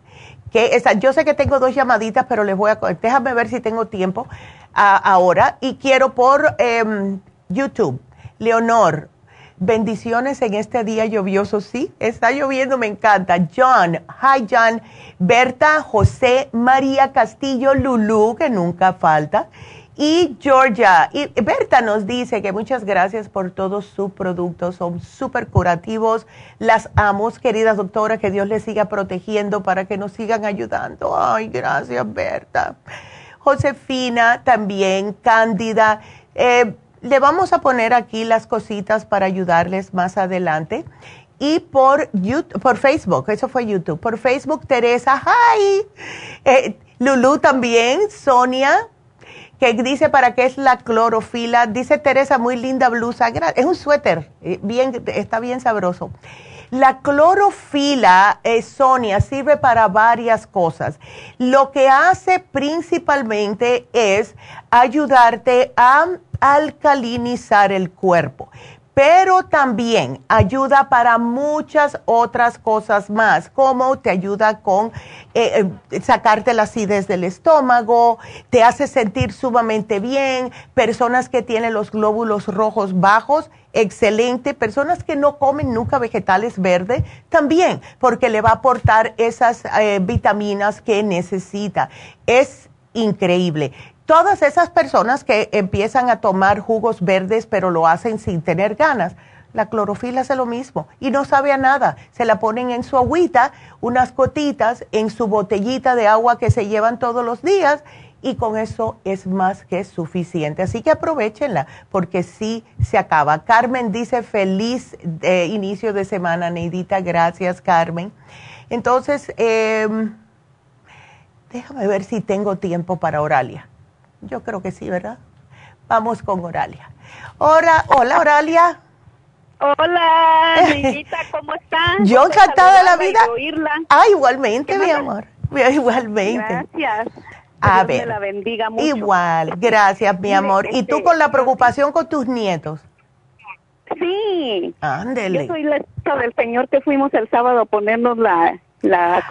que yo sé que tengo dos llamaditas, pero les voy a déjame ver si tengo tiempo ahora y quiero por em, YouTube. Leonor, bendiciones en este día lluvioso, sí, está lloviendo, me encanta. John, hi John, Berta, José, María Castillo, Lulú, que nunca falta. Y Georgia, y Berta nos dice que muchas gracias por todos sus productos, son súper curativos, las amo, queridas doctoras, que Dios les siga protegiendo para que nos sigan ayudando. Ay, gracias Berta. Josefina también, Cándida, eh, le vamos a poner aquí las cositas para ayudarles más adelante. Y por, YouTube, por Facebook, eso fue YouTube, por Facebook Teresa, hi. Eh, Lulu también, Sonia, que dice para qué es la clorofila. Dice Teresa, muy linda blusa. Es un suéter, eh, bien, está bien sabroso. La clorofila, eh, Sonia, sirve para varias cosas. Lo que hace principalmente es ayudarte a alcalinizar el cuerpo pero también ayuda para muchas otras cosas más, como te ayuda con eh, eh, sacarte la acidez del estómago, te hace sentir sumamente bien, personas que tienen los glóbulos rojos bajos, excelente, personas que no comen nunca vegetales verdes, también, porque le va a aportar esas eh, vitaminas que necesita. Es increíble todas esas personas que empiezan a tomar jugos verdes pero lo hacen sin tener ganas, la clorofila hace lo mismo y no sabe a nada. Se la ponen en su agüita, unas gotitas en su botellita de agua que se llevan todos los días y con eso es más que suficiente. Así que aprovechenla porque sí se acaba. Carmen dice feliz eh, inicio de semana, Neidita. Gracias, Carmen. Entonces, em, déjame ver si tengo tiempo para Oralia. Yo creo que sí, ¿verdad? Vamos con Oralia. Hola, hola Oralia. Hola, [LAUGHS] niñita, ¿cómo estás? Yo encantada de la vida. Ah, igualmente, mi amor. [LAUGHS] Igualmente. Gracias. A ver. la bendiga mucho. Igual, gracias, mi amor. ¿Y tú este, con la preocupación con tus nietos? Sí. Ándele. Yo soy la esposa del señor que fuimos el sábado a ponernos la, la,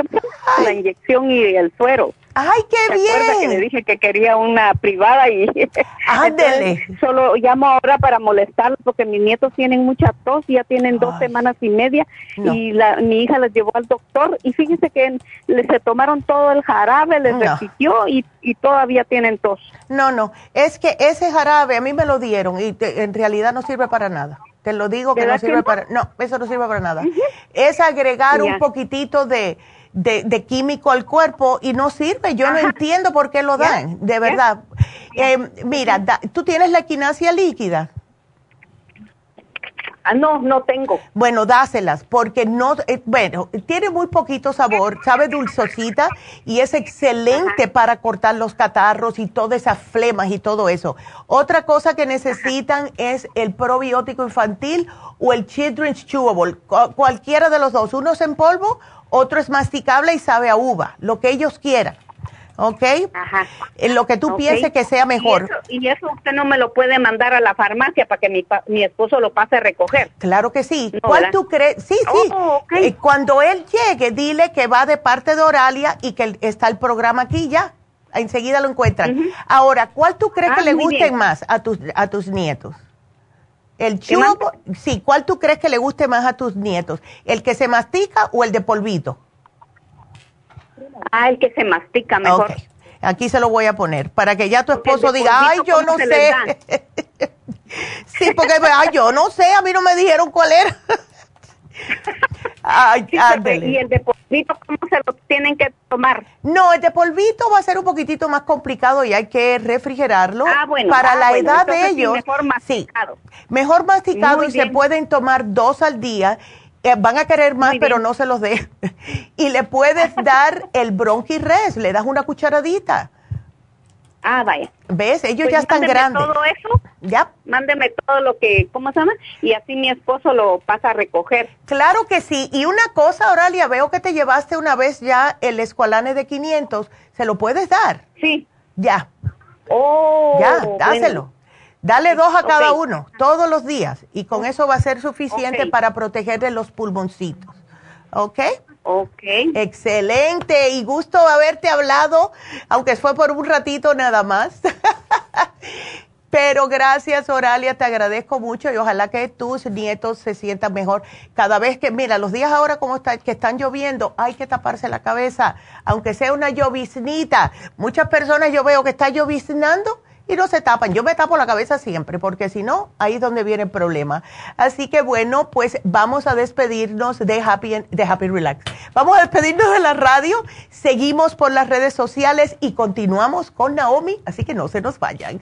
la inyección y el suero. ¡Ay, qué bien! que le dije que quería una privada y [LAUGHS] Ándele. solo llamo ahora para molestarlos porque mis nietos tienen mucha tos, ya tienen dos semanas y media y la, mi hija les llevó al doctor y fíjense que les se tomaron todo el jarabe, les repitió y, y todavía tienen tos. No, no, es que ese jarabe a mí me lo dieron y en realidad no sirve para nada. Te lo digo que no sirve para... No, eso no sirve para nada. Es agregar un poquitito de de, químico al cuerpo y no sirve. Yo no entiendo por qué lo dan, de verdad. Eh, mira, ¿tú tienes la equinacia líquida? Ah, no, no tengo. Bueno, dáselas, porque no, eh, bueno, tiene muy poquito sabor, sabe dulcosita y es excelente para cortar los catarros y todas esas flemas y todo eso. Otra cosa que necesitan es el probiótico infantil o el Children's Chewable, cualquiera de los dos, uno es en polvo otro es masticable y sabe a uva, lo que ellos quieran. ¿Ok? Ajá. En lo que tú pienses que sea mejor. ¿Y eso, usted no me lo puede mandar a la farmacia para que mi, mi esposo lo pase a recoger. Claro que sí. ¿Cuál tú crees? Sí, sí. Oh, eh, cuando él llegue, dile que va de parte de Oralia y que está el programa aquí ya. Enseguida lo encuentran. Ahora, ¿cuál tú crees que ah, le gusten más a tus, a tus nietos? El chubo, sí, ¿cuál tú crees que le guste más a tus nietos? ¿El que se mastica o el de polvito? Ah, el que se mastica mejor. Aquí se lo voy a poner para que ya tu esposo diga, ay, yo no sé. [LAUGHS] sí, porque, ay, yo no sé, a mí no me dijeron cuál era. [LAUGHS] Ay, ¿Y el de polvito cómo se lo tienen que tomar? No, el de polvito va a ser un poquitito más complicado y hay que refrigerarlo. Ah, bueno. Para ah, la edad de ellos. mejor masticado. mejor masticado y se pueden tomar dos al día. Eh, van a querer más, pero no se los dé. [LAUGHS] y le puedes [LAUGHS] dar el bronchi res, le das una cucharadita. Ah, vaya. ¿Ves? Ellos pues ya están grandes. todo eso. Ya. Mándeme todo lo que, ¿cómo se llama? Y así mi esposo lo pasa a recoger. Claro que sí. Y una cosa, Oralia, veo que te llevaste una vez ya el escualane de 500. ¿Se lo puedes dar? Sí. Ya. Oh. Ya, dáselo. Dale dos a cada uno, todos los días. Y con eso va a ser suficiente para protegerle los pulmoncitos. ¿Ok? Ok. Excelente y gusto haberte hablado, aunque fue por un ratito nada más. [LAUGHS] Pero gracias, Oralia, te agradezco mucho y ojalá que tus nietos se sientan mejor. Cada vez que, mira, los días ahora como está, que están lloviendo, hay que taparse la cabeza, aunque sea una lloviznita. Muchas personas yo veo que está lloviznando y no se tapan. Yo me tapo la cabeza siempre, porque si no, ahí es donde viene el problema. Así que bueno, pues vamos a despedirnos de Happy, de Happy Relax. Vamos a despedirnos de la radio, seguimos por las redes sociales y continuamos con Naomi, así que no se nos vayan.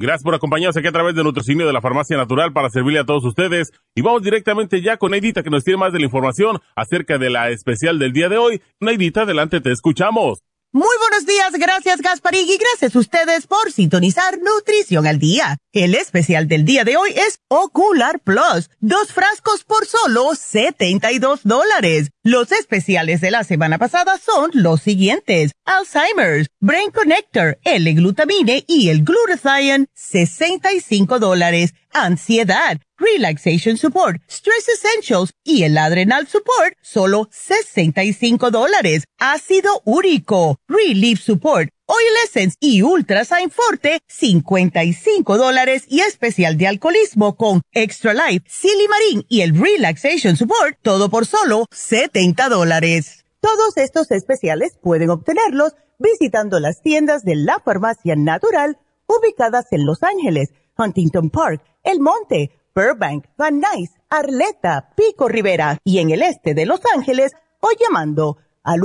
Gracias por acompañarnos aquí a través de Nutricinio de la Farmacia Natural para servirle a todos ustedes. Y vamos directamente ya con Neidita que nos tiene más de la información acerca de la especial del día de hoy. Neidita, adelante, te escuchamos. Muy buenos días, gracias Gasparín y gracias a ustedes por sintonizar Nutrición al Día. El especial del día de hoy es Ocular Plus, dos frascos por solo 72 dólares. Los especiales de la semana pasada son los siguientes. Alzheimer's, Brain Connector, L-Glutamine y el Glutathione, 65 dólares. Ansiedad, Relaxation Support, Stress Essentials y el Adrenal Support, solo 65 dólares. Ácido úrico, Relief Support, Oil Essence y Ultrasign Forte, 55 dólares y especial de alcoholismo con Extra Life, Silimarín y el Relaxation Support, todo por solo 70 dólares. Todos estos especiales pueden obtenerlos visitando las tiendas de la farmacia natural ubicadas en Los Ángeles, Huntington Park, El Monte, Burbank, Van Nuys, Arleta, Pico Rivera y en el este de Los Ángeles o llamando al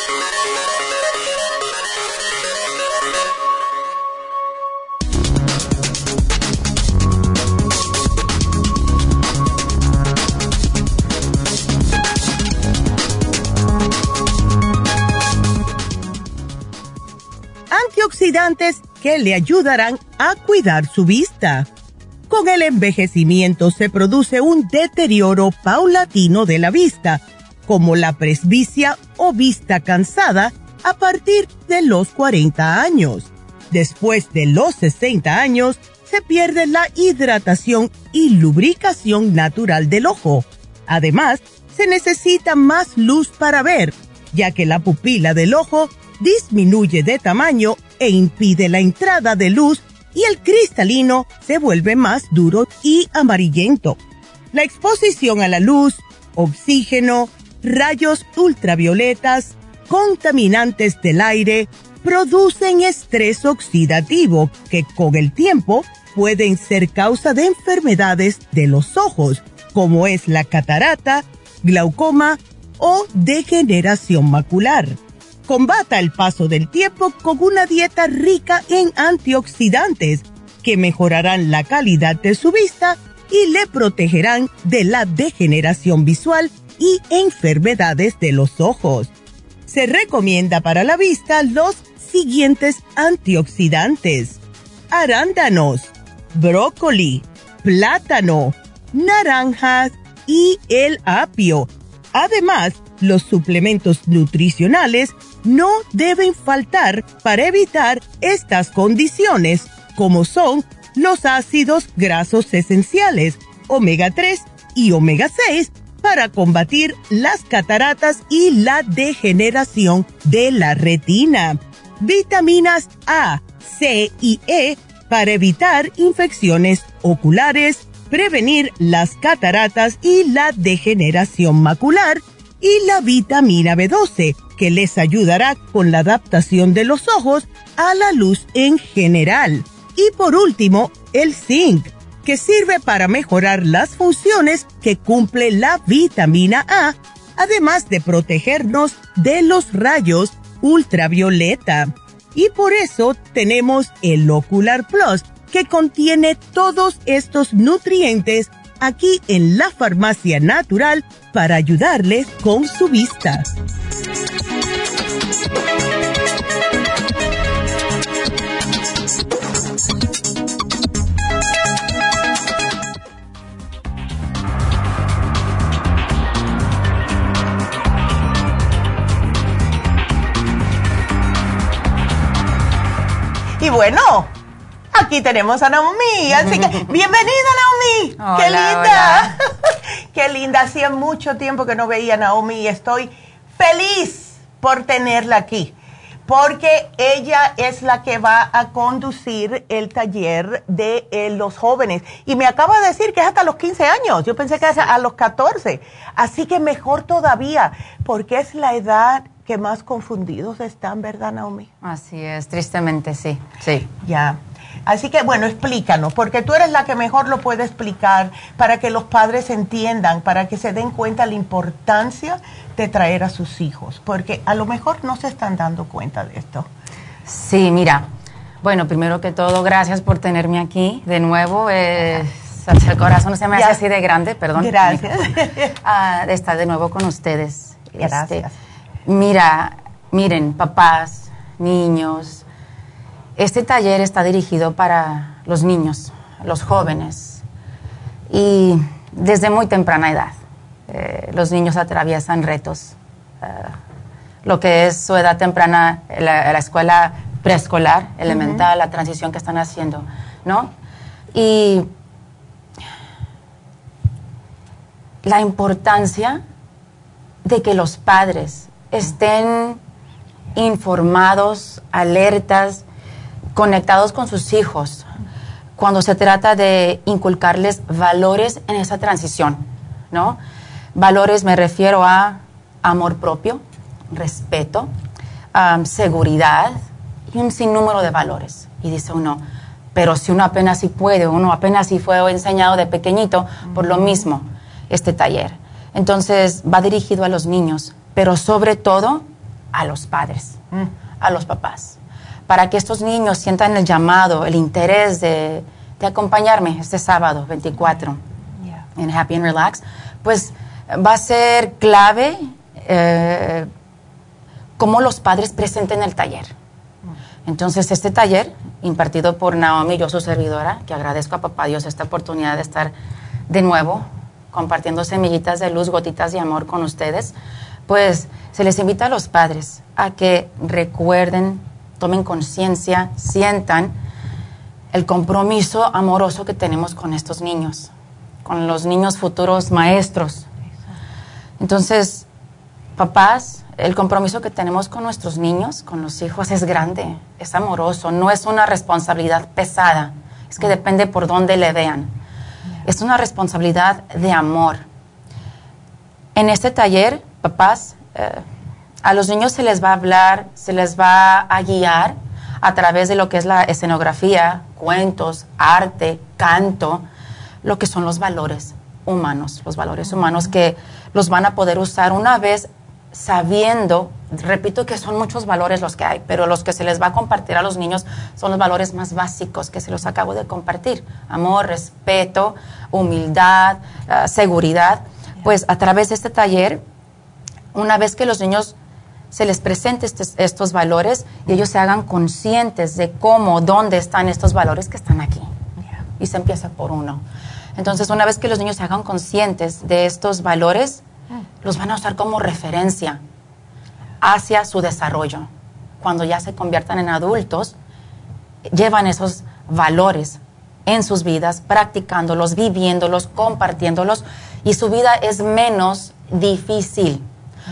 Que le ayudarán a cuidar su vista. Con el envejecimiento se produce un deterioro paulatino de la vista, como la presbicia o vista cansada a partir de los 40 años. Después de los 60 años, se pierde la hidratación y lubricación natural del ojo. Además, se necesita más luz para ver, ya que la pupila del ojo disminuye de tamaño e impide la entrada de luz y el cristalino se vuelve más duro y amarillento. La exposición a la luz, oxígeno, rayos ultravioletas, contaminantes del aire, producen estrés oxidativo que con el tiempo pueden ser causa de enfermedades de los ojos, como es la catarata, glaucoma o degeneración macular. Combata el paso del tiempo con una dieta rica en antioxidantes que mejorarán la calidad de su vista y le protegerán de la degeneración visual y enfermedades de los ojos. Se recomienda para la vista los siguientes antioxidantes. Arándanos, brócoli, plátano, naranjas y el apio. Además, los suplementos nutricionales no deben faltar para evitar estas condiciones, como son los ácidos grasos esenciales, omega 3 y omega 6, para combatir las cataratas y la degeneración de la retina. Vitaminas A, C y E para evitar infecciones oculares, prevenir las cataratas y la degeneración macular, y la vitamina B12, que les ayudará con la adaptación de los ojos a la luz en general. Y por último, el zinc, que sirve para mejorar las funciones que cumple la vitamina A, además de protegernos de los rayos ultravioleta. Y por eso tenemos el Ocular Plus, que contiene todos estos nutrientes aquí en la farmacia natural para ayudarles con su vista. Y bueno, aquí tenemos a Naomi. Así que, [LAUGHS] bienvenida Naomi. Qué linda. [LAUGHS] Qué linda. Hacía mucho tiempo que no veía a Naomi y estoy feliz por tenerla aquí. Porque ella es la que va a conducir el taller de eh, los jóvenes. Y me acaba de decir que es hasta los 15 años. Yo pensé que es a los 14. Así que mejor todavía, porque es la edad que más confundidos están, ¿verdad, Naomi? Así es, tristemente sí, sí. Ya. Así que, bueno, explícanos, porque tú eres la que mejor lo puede explicar para que los padres entiendan, para que se den cuenta la importancia de traer a sus hijos, porque a lo mejor no se están dando cuenta de esto. Sí, mira, bueno, primero que todo, gracias por tenerme aquí de nuevo. [LAUGHS] el corazón se me hace así de grande, perdón. Gracias. [LAUGHS] Ah, de estar de nuevo con ustedes. Gracias. Este, Mira, miren, papás, niños, este taller está dirigido para los niños, los jóvenes, y desde muy temprana edad. Eh, los niños atraviesan retos. Eh, lo que es su edad temprana, la, escuela preescolar, elemental, la transición que están haciendo, ¿no? Y la importancia de que los padres estén informados, alertas, conectados con sus hijos cuando se trata de inculcarles valores en esa transición, ¿no? Valores me refiero a amor propio, respeto, seguridad y un sinnúmero de valores. Y dice uno, pero si uno apenas sí puede, uno apenas sí fue enseñado de pequeñito, por lo mismo, este taller. Entonces va dirigido a los niños, pero sobre todo a los padres, mm. a los papás, para que estos niños sientan el llamado, el interés de, acompañarme este sábado 24 en Happy and Relax, pues va a ser clave eh, cómo los padres presenten el taller. Mm. Entonces, este taller, impartido por Naomi, yo su servidora, que agradezco a Papá Dios esta oportunidad de estar de nuevo compartiendo semillitas de luz, gotitas de amor con ustedes, pues se les invita a los padres a que recuerden, tomen conciencia, sientan el compromiso amoroso que tenemos con estos niños, con los niños futuros maestros. Entonces, papás, el compromiso que tenemos con nuestros niños, con los hijos, es grande, es amoroso, no es una responsabilidad pesada, es que depende por dónde le vean. Es una responsabilidad de amor. En este taller papás, eh, a los niños se les va a hablar, se les va a guiar a través de lo que es la escenografía, cuentos, arte, canto, lo que son los valores humanos, los valores humanos que los van a poder usar una vez sabiendo, repito que son muchos valores los que hay, pero los que se les va a compartir a los niños son los valores más básicos que se los acabo de compartir. Amor, respeto, humildad, eh, seguridad. Pues a través de este taller una vez que los niños se les presente estos, valores y ellos se hagan conscientes de cómo, dónde están estos valores que están aquí. Y se empieza por uno. Entonces, una vez que los niños se hagan conscientes de estos valores, los van a usar como referencia hacia su desarrollo. Cuando ya se conviertan en adultos, llevan esos valores en sus vidas, practicándolos, viviéndolos, compartiéndolos, y su vida es menos difícil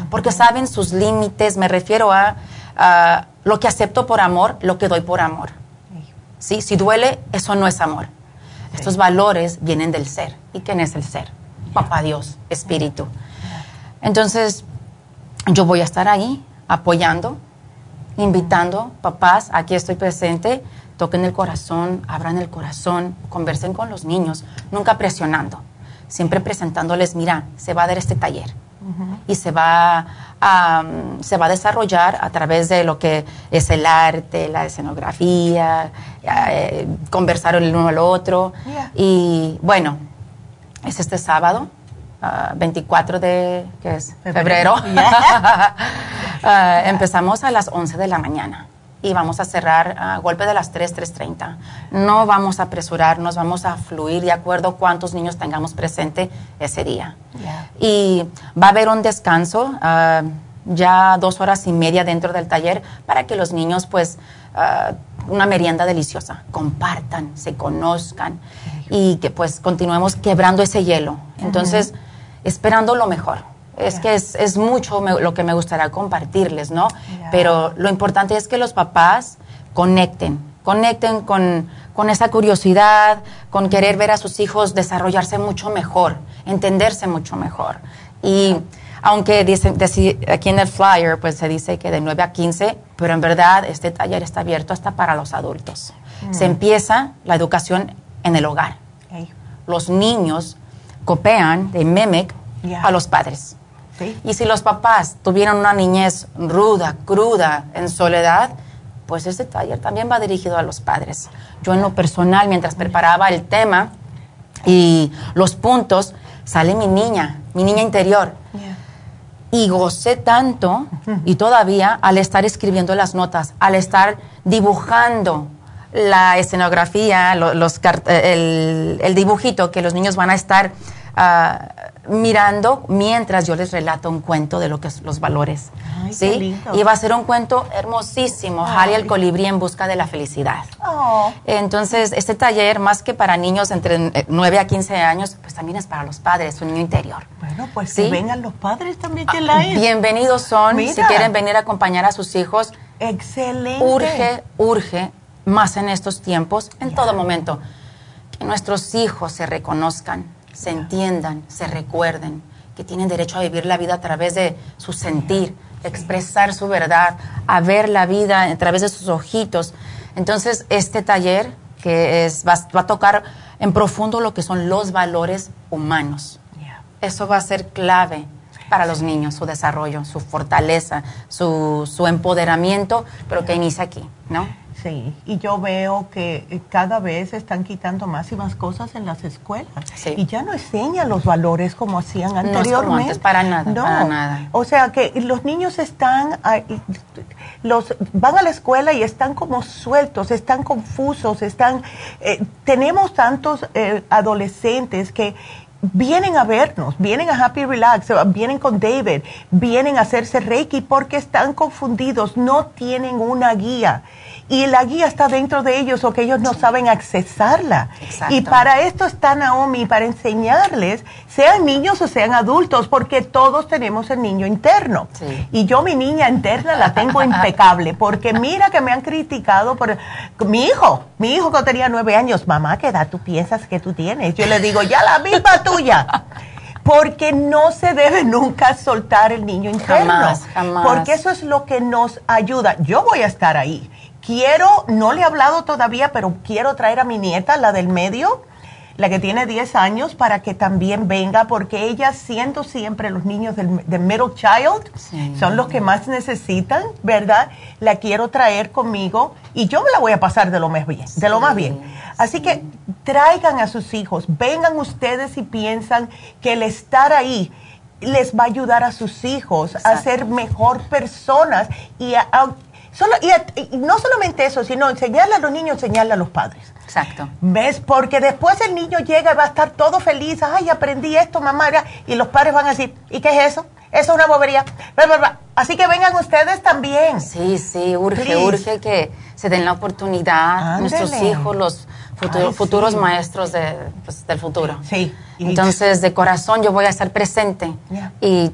porque saben sus límites, me refiero a, lo que acepto por amor, lo que doy por amor. ¿Sí? Si duele, eso no es amor. Estos valores vienen del ser. ¿Y quién es el ser? Papá Dios, Espíritu. Entonces, yo voy a estar ahí apoyando, invitando, papás, aquí estoy presente, toquen el corazón, abran el corazón, conversen con los niños, nunca presionando, siempre presentándoles, mira, se va a dar este taller y se va, a, se va a desarrollar a través de lo que es el arte, la escenografía, eh, conversar el uno al otro. Y bueno, es este sábado, 24 ah, de ¿qué es? febrero. [LAUGHS] Ah, empezamos a las 11 de la mañana y vamos a cerrar a golpe de las 3, 3.30. No vamos a apresurarnos, vamos a fluir de acuerdo a cuántos niños tengamos presente ese día. Y va a haber un descanso, ah, ya dos horas y media dentro del taller, para que los niños, pues, uh, una merienda deliciosa, compartan, se conozcan y que pues continuemos quebrando ese hielo. Entonces, esperando lo mejor es que es, es mucho lo que me gustaría compartirles, ¿no? Pero lo importante es que los papás conecten, conecten con, con esa curiosidad, con querer ver a sus hijos desarrollarse mucho mejor, entenderse mucho mejor. Y aunque dice, aquí en el flyer pues se dice que de 9 a 15, pero en verdad este taller está abierto hasta para los adultos. Mm. Se empieza la educación en el hogar. Los niños copian de mimic a los padres. Y si los papás tuvieron una niñez ruda, cruda, en soledad, pues este taller también va dirigido a los padres. Yo en lo personal, mientras preparaba el tema y los puntos, sale mi niña, mi niña interior. Y gocé tanto, y todavía al estar escribiendo las notas, al estar dibujando la escenografía, los, el, el, dibujito que los niños van a estar uh, mirando mientras yo les relato un cuento de lo que son los valores. ¿sí? Y va a ser un cuento hermosísimo, Harry el colibrí en busca de la felicidad. Oh. Entonces, este taller, más que para niños entre 9 eh, a 15 años, pues también es para los padres, un niño interior. Bueno, pues ¿sí? vengan los padres también que la es. Bienvenidos son, si quieren venir a acompañar a sus hijos. Excelente. Urge, urge, más en estos tiempos, en todo momento, que nuestros hijos se reconozcan se entiendan, se recuerden que tienen derecho a vivir la vida a través de su sentir, expresar su verdad, a ver la vida a través de sus ojitos. Entonces, este taller que es, va, a tocar en profundo lo que son los valores humanos. Eso va a ser clave para los niños, su desarrollo, su fortaleza, su, su empoderamiento, pero que inicia aquí, ¿no? Sí, y yo veo que eh, cada vez están quitando más y más cosas en las escuelas. Y ya no enseñan los valores como hacían anteriormente. No para nada, para nada. O sea que los niños están, los van a la escuela y están como sueltos, están confusos, están, eh, tenemos tantos eh, adolescentes que vienen a vernos, vienen a Happy Relax, vienen con David, vienen a hacerse Reiki porque están confundidos, no tienen una guía y la guía está dentro de ellos o que ellos no saben accesarla. Y para esto está Naomi, para enseñarles, sean niños o sean adultos, porque todos tenemos el niño interno. Y yo mi niña interna la tengo [LAUGHS] impecable, porque mira que me han criticado por mi hijo, mi hijo que tenía nueve años, mamá, ¿qué edad tú piensas que tú tienes? Yo le digo, ya la misma tuya. [LAUGHS] Porque no se debe nunca soltar el niño interno. Jamás, jamás. Porque eso es lo que nos ayuda. Yo voy a estar ahí quiero, no le he hablado todavía, pero quiero traer a mi nieta, la del medio, la que tiene 10 años, para que también venga, porque ella, siendo siempre los niños del, middle child, son los que más necesitan, ¿verdad? La quiero traer conmigo y yo me la voy a pasar de lo más bien, de lo más bien. Así que traigan a sus hijos, vengan ustedes y piensan que el estar ahí les va a ayudar a sus hijos a ser mejor personas y a Solo, y, no solamente eso, sino enseñarle a los niños, enseñarle a los padres. Exacto. ¿Ves? Porque después el niño llega y va a estar todo feliz. Ay, aprendí esto, mamá. Y los padres van a decir, ¿y qué es eso? Eso es una bobería. Así que vengan ustedes también. Sí, sí, urge, urge que se den la oportunidad nuestros hijos, los futuros maestros de, pues, del futuro. Sí. Entonces, de corazón yo voy a estar presente y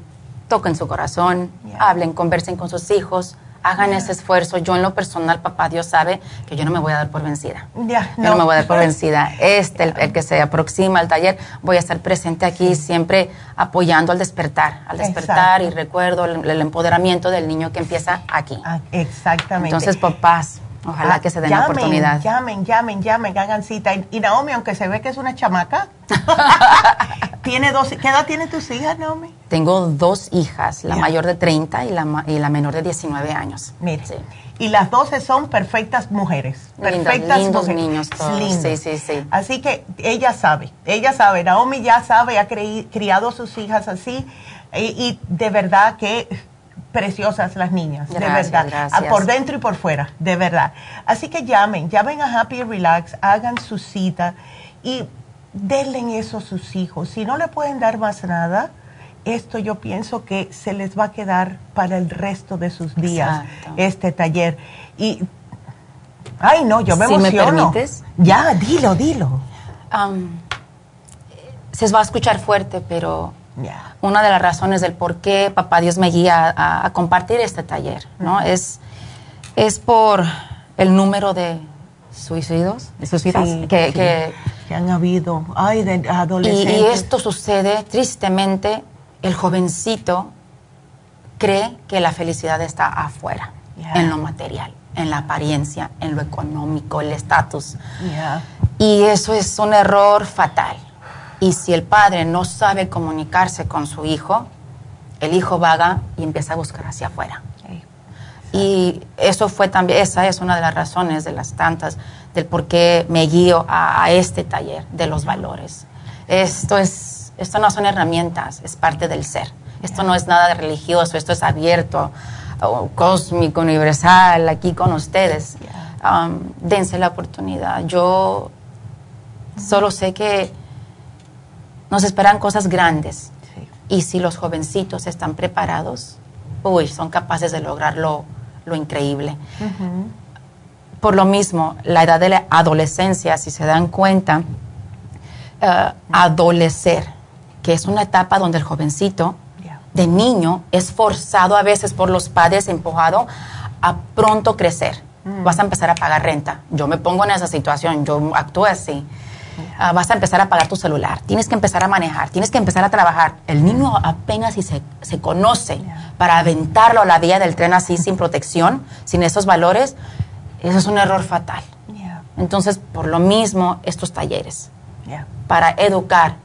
toquen su corazón, hablen, conversen con sus hijos hagan ese esfuerzo. Yo en lo personal, papá Dios sabe que yo no me voy a dar por vencida. Ya, no. Yo no me voy a dar por vencida. Este, el, que se aproxima al taller, voy a estar presente aquí siempre apoyando al despertar, al despertar y recuerdo el, empoderamiento del niño que empieza aquí. Ah, exactamente. Entonces, papás, Ojalá que se den la oportunidad. Llamen, llamen, llamen, hagan cita. Y Naomi, aunque se ve que es una chamaca, [LAUGHS] tiene dos, ¿qué edad tienen tus hijas, Naomi? Tengo dos hijas, la mayor de 30 y la, y la menor de 19 años. Mire, y las 12 son perfectas mujeres. Perfectas lindos, niños todos. Sí, sí, sí. Así que ella sabe, ella sabe, Naomi ya sabe, ha criado sus hijas así y de verdad que preciosas las niñas, de verdad. Ah, por dentro y por fuera, de verdad. Así que llamen, llamen a Happy Relax, hagan su cita y denle eso a sus hijos. Si no le pueden dar más nada, esto yo pienso que se les va a quedar para el resto de sus días, este taller. Y, ay no, yo me si emociono. me permites. Ya, dilo, dilo. se va a escuchar fuerte, pero una de las razones del por qué Papá Dios me guía a, compartir este taller, ¿no? es, es por el número de suicidios, de suicidas que, que, han habido, ay, de adolescentes. Y, esto sucede tristemente, el jovencito cree que la felicidad está afuera, en lo material, en la apariencia, en lo económico, el estatus. Y eso es un error fatal. Y si el padre no sabe comunicarse con su hijo, el hijo vaga y empieza a buscar hacia afuera. Y eso fue también, esa es una de las razones de las tantas del por qué me guío a, este taller de los valores. Esto, es, esto no son herramientas, es parte del ser. Esto no es nada de religioso, esto es abierto, cósmico, universal, aquí con ustedes. Um, dense la oportunidad. Yo solo sé que nos esperan cosas grandes. Y si los jovencitos están preparados, uy, son capaces de lograr lo, increíble. Por lo mismo, la edad de la adolescencia, si se dan cuenta, uh, adolecer, que es una etapa donde el jovencito de niño es forzado a veces por los padres, empujado a pronto crecer. Mm. Vas a empezar a pagar renta. Yo me pongo en esa situación, yo actúo así. Ah, vas a empezar a pagar tu celular, tienes que empezar a manejar, tienes que empezar a trabajar. El niño apenas si se, se conoce para aventarlo a la vía del tren así sin protección, sin esos valores, eso es un error fatal. Entonces, por lo mismo, estos talleres, para educar,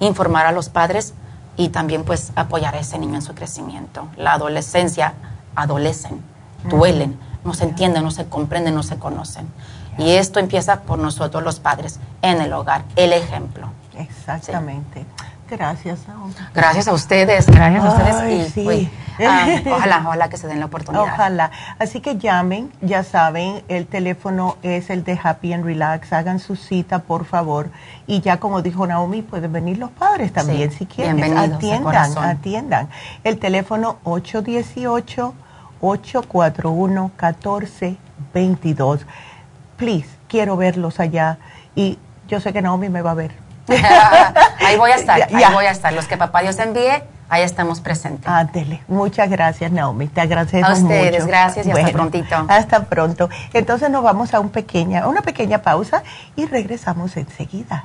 informar a los padres y también pues apoyar a ese niño en su crecimiento. La adolescencia, adolecen, duelen, no se entienden, no se comprenden, no se conocen. Y esto empieza por nosotros los padres en el hogar, el ejemplo. Exactamente. Gracias. Gracias a ustedes, gracias a ustedes. y, ah, [LAUGHS] ojalá, ojalá que se den la oportunidad. Ojalá. Así que llamen, ya saben, el teléfono es el de Happy and Relax. Hagan su cita, por favor. Y ya como dijo Naomi, pueden venir los padres también si quieren. Atiendan, atiendan. El teléfono 818 841 1422 please, quiero verlos allá. Y yo sé que Naomi me va a ver. [LAUGHS] ahí voy a estar, [LAUGHS] ahí voy a estar. Los que papá Dios envíe, ahí estamos presentes. Ándele. Muchas gracias, Naomi. Te agradezco mucho. A ustedes, gracias y hasta prontito. Hasta pronto. Entonces nos vamos a un pequeña, una pequeña pausa y regresamos enseguida.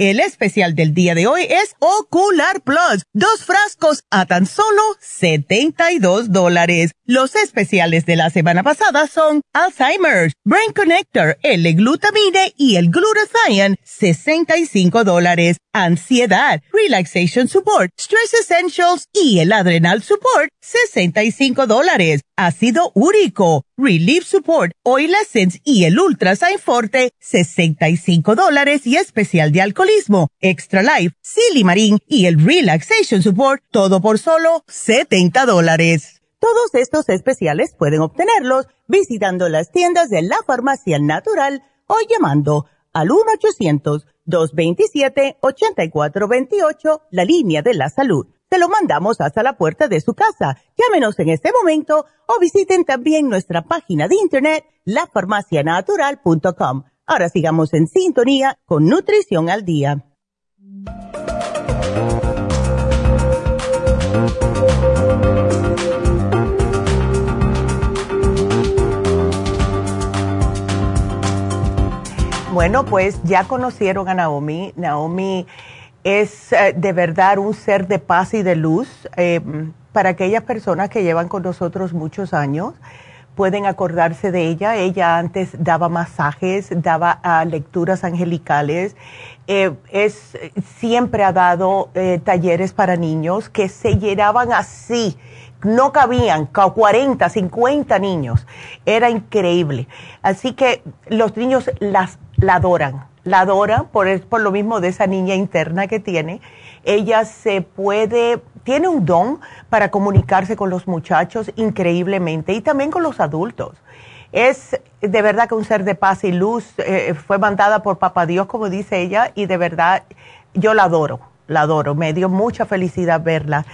El especial del día de hoy es Ocular Plus, dos frascos a tan solo 72 dólares. Los especiales de la semana pasada son Alzheimer's, Brain Connector, el glutamine y el glutathione, 65 dólares. Ansiedad, Relaxation Support, Stress Essentials y el Adrenal Support, 65 dólares. Ácido úrico, Relief Support, Oil Essence y el Ultra Forte, 65 dólares y especial de alcoholismo, Extra Life, Silimarín y el Relaxation Support, todo por solo 70 dólares. Todos estos especiales pueden obtenerlos visitando las tiendas de la farmacia natural o llamando al 1-800-227-8428, la línea de la salud. Te lo mandamos hasta la puerta de su casa. Llámenos en este momento o visiten también nuestra página de internet, lafarmacianatural.com. Ahora sigamos en sintonía con Nutrición al Día. Bueno, pues ya conocieron a Naomi. Naomi es eh, de verdad un ser de paz y de luz eh, para aquellas personas que llevan con nosotros muchos años. Pueden acordarse de ella. Ella antes daba masajes, daba uh, lecturas angelicales. Eh, es, siempre ha dado talleres para niños que se llenaban así. No cabían 40, 50 niños. Era increíble. Así que los niños las, la adoran la adora por, por lo mismo de esa niña interna que tiene. Ella se puede, tiene un don para comunicarse con los muchachos increíblemente y también con los adultos. Es de verdad que un ser de paz y luz, eh, fue mandada por Papá Dios, como dice ella, y de verdad yo la adoro, la adoro, me dio mucha felicidad verla.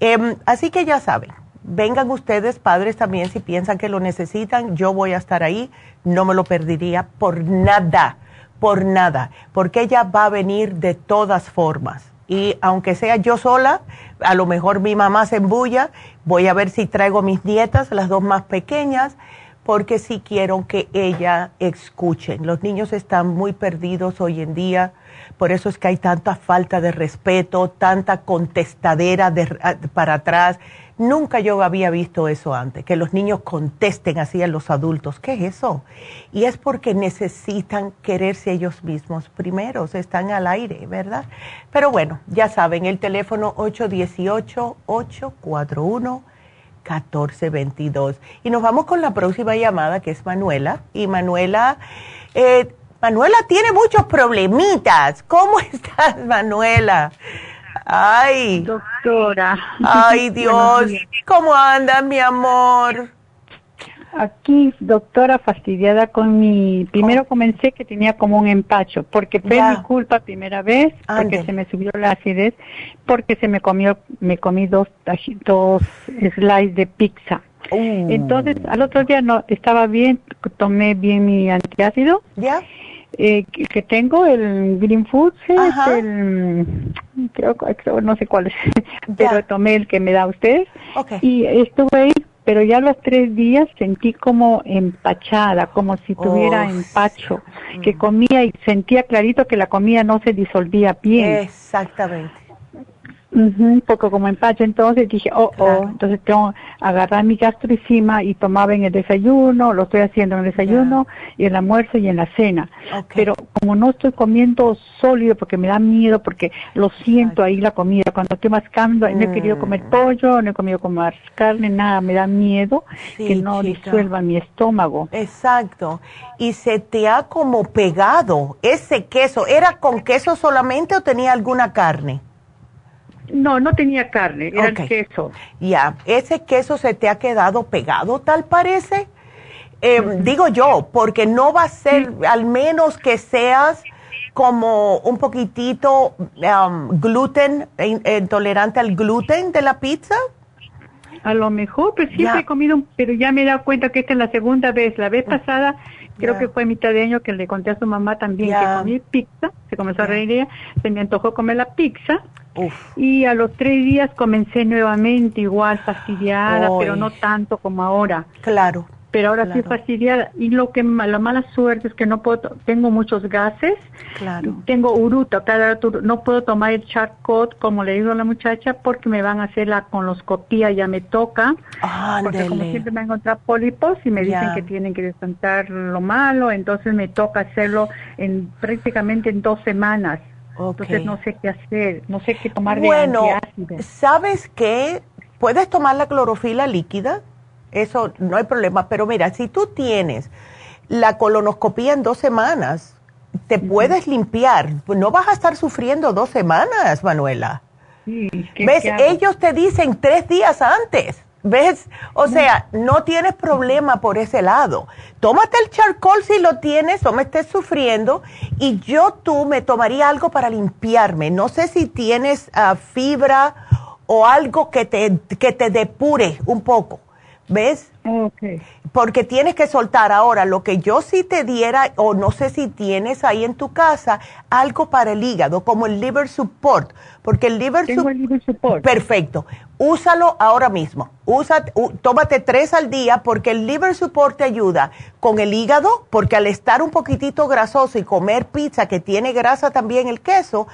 Em, así que ya saben, vengan ustedes, padres también, si piensan que lo necesitan, yo voy a estar ahí, no me lo perdería por nada por nada, porque ella va a venir de todas formas. Y aunque sea yo sola, a lo mejor mi mamá se embulla, voy a ver si traigo mis nietas, las dos más pequeñas, porque sí quiero que ella escuchen. Los niños están muy perdidos hoy en día, por eso es que hay tanta falta de respeto, tanta contestadera para atrás Nunca yo había visto eso antes, que los niños contesten así a los adultos. ¿Qué es eso? Y es porque necesitan quererse ellos mismos primero, están al aire, ¿verdad? Pero bueno, ya saben, el teléfono 818-841-1422. Y nos vamos con la próxima llamada, que es Manuela. Y Manuela, eh, Manuela tiene muchos problemitas. ¿Cómo [LAUGHS] estás, Manuela? Ay. Doctora. Ay, [LAUGHS] Dios. ¿Cómo andas, mi amor? Aquí, doctora, fastidiada con mi... Primero comencé que tenía como un empacho, porque fue mi culpa primera vez, porque se me subió la acidez, porque se me comió, me comí dos, dos slices de pizza. Uh. Entonces, al otro día no estaba bien, tomé bien mi antiácido. ¿Ya? Eh, que tengo, el Green Food, el, creo, creo, no sé cuál es, [LAUGHS] pero tomé el que me da usted. Y estuve ahí, pero ya los tres días sentí como empachada, como si tuviera oh, empacho, que comía y sentía clarito que la comida no se disolvía bien. Exactamente un poco como empacho, entonces dije, oh, oh, entonces tengo agarrar mi gastricima y tomaba en el desayuno, lo estoy haciendo en el desayuno y en el almuerzo y en la cena. Pero como no estoy comiendo sólido porque me da miedo, porque lo siento ahí la comida, cuando estoy mascando, no he querido comer mm. pollo, no he comido comer carne, nada, me da miedo que no disuelva mi estómago. Exacto. Y se te ha como pegado ese queso, ¿era con queso solamente o tenía alguna carne? No, no tenía carne, era queso. Ya, ese queso se te ha quedado pegado, tal parece. Em, digo yo, porque no va a ser, al menos que seas como un poquitito gluten, intolerante al gluten de la pizza. A lo mejor, pero siempre he comido, pero ya me he dado cuenta que esta es la segunda vez. La vez pasada, creo que fue mitad de año que le conté a su mamá también que comí pizza, se comenzó a reír ella, se me antojó comer la pizza Y a los tres días comencé nuevamente igual fastidiada, pero no tanto como ahora. Claro pero ahora sí fastidiada. Y lo que la mala suerte es que no puedo, tengo muchos gases, claro. tengo uruta, cada no puedo tomar el charcot como le digo a la muchacha porque me van a hacer la coloscopía, ya me toca, porque como siempre me han encontrado pólipos y me dicen que tienen que desantar lo malo, entonces me toca hacerlo en prácticamente en dos semanas. Entonces no sé qué hacer, no sé qué tomar bueno, ¿sabes qué? ¿Puedes tomar la clorofila líquida? Eso no hay problema. Pero mira, si tú tienes la colonoscopía en dos semanas, te puedes limpiar. No vas a estar sufriendo dos semanas, Manuela. ¿Ves? Ellos te dicen tres días antes. ¿Ves? O sea, no tienes problema por ese lado. Tómate el charcoal si lo tienes o me estés sufriendo y yo tú me tomaría algo para limpiarme. No sé si tienes ah, fibra o algo que te, que te depure un poco. ¿Ves? Okay. Porque tienes que soltar ahora lo que yo sí te diera, o no sé si tienes ahí en tu casa, algo para el hígado, como el liver support. Porque el liver, Tengo el liver support. Perfecto. Úsalo ahora mismo. Usa, tómate tres al día porque el liver support te ayuda con el hígado, porque al estar un poquitito grasoso y comer pizza que tiene grasa también el queso,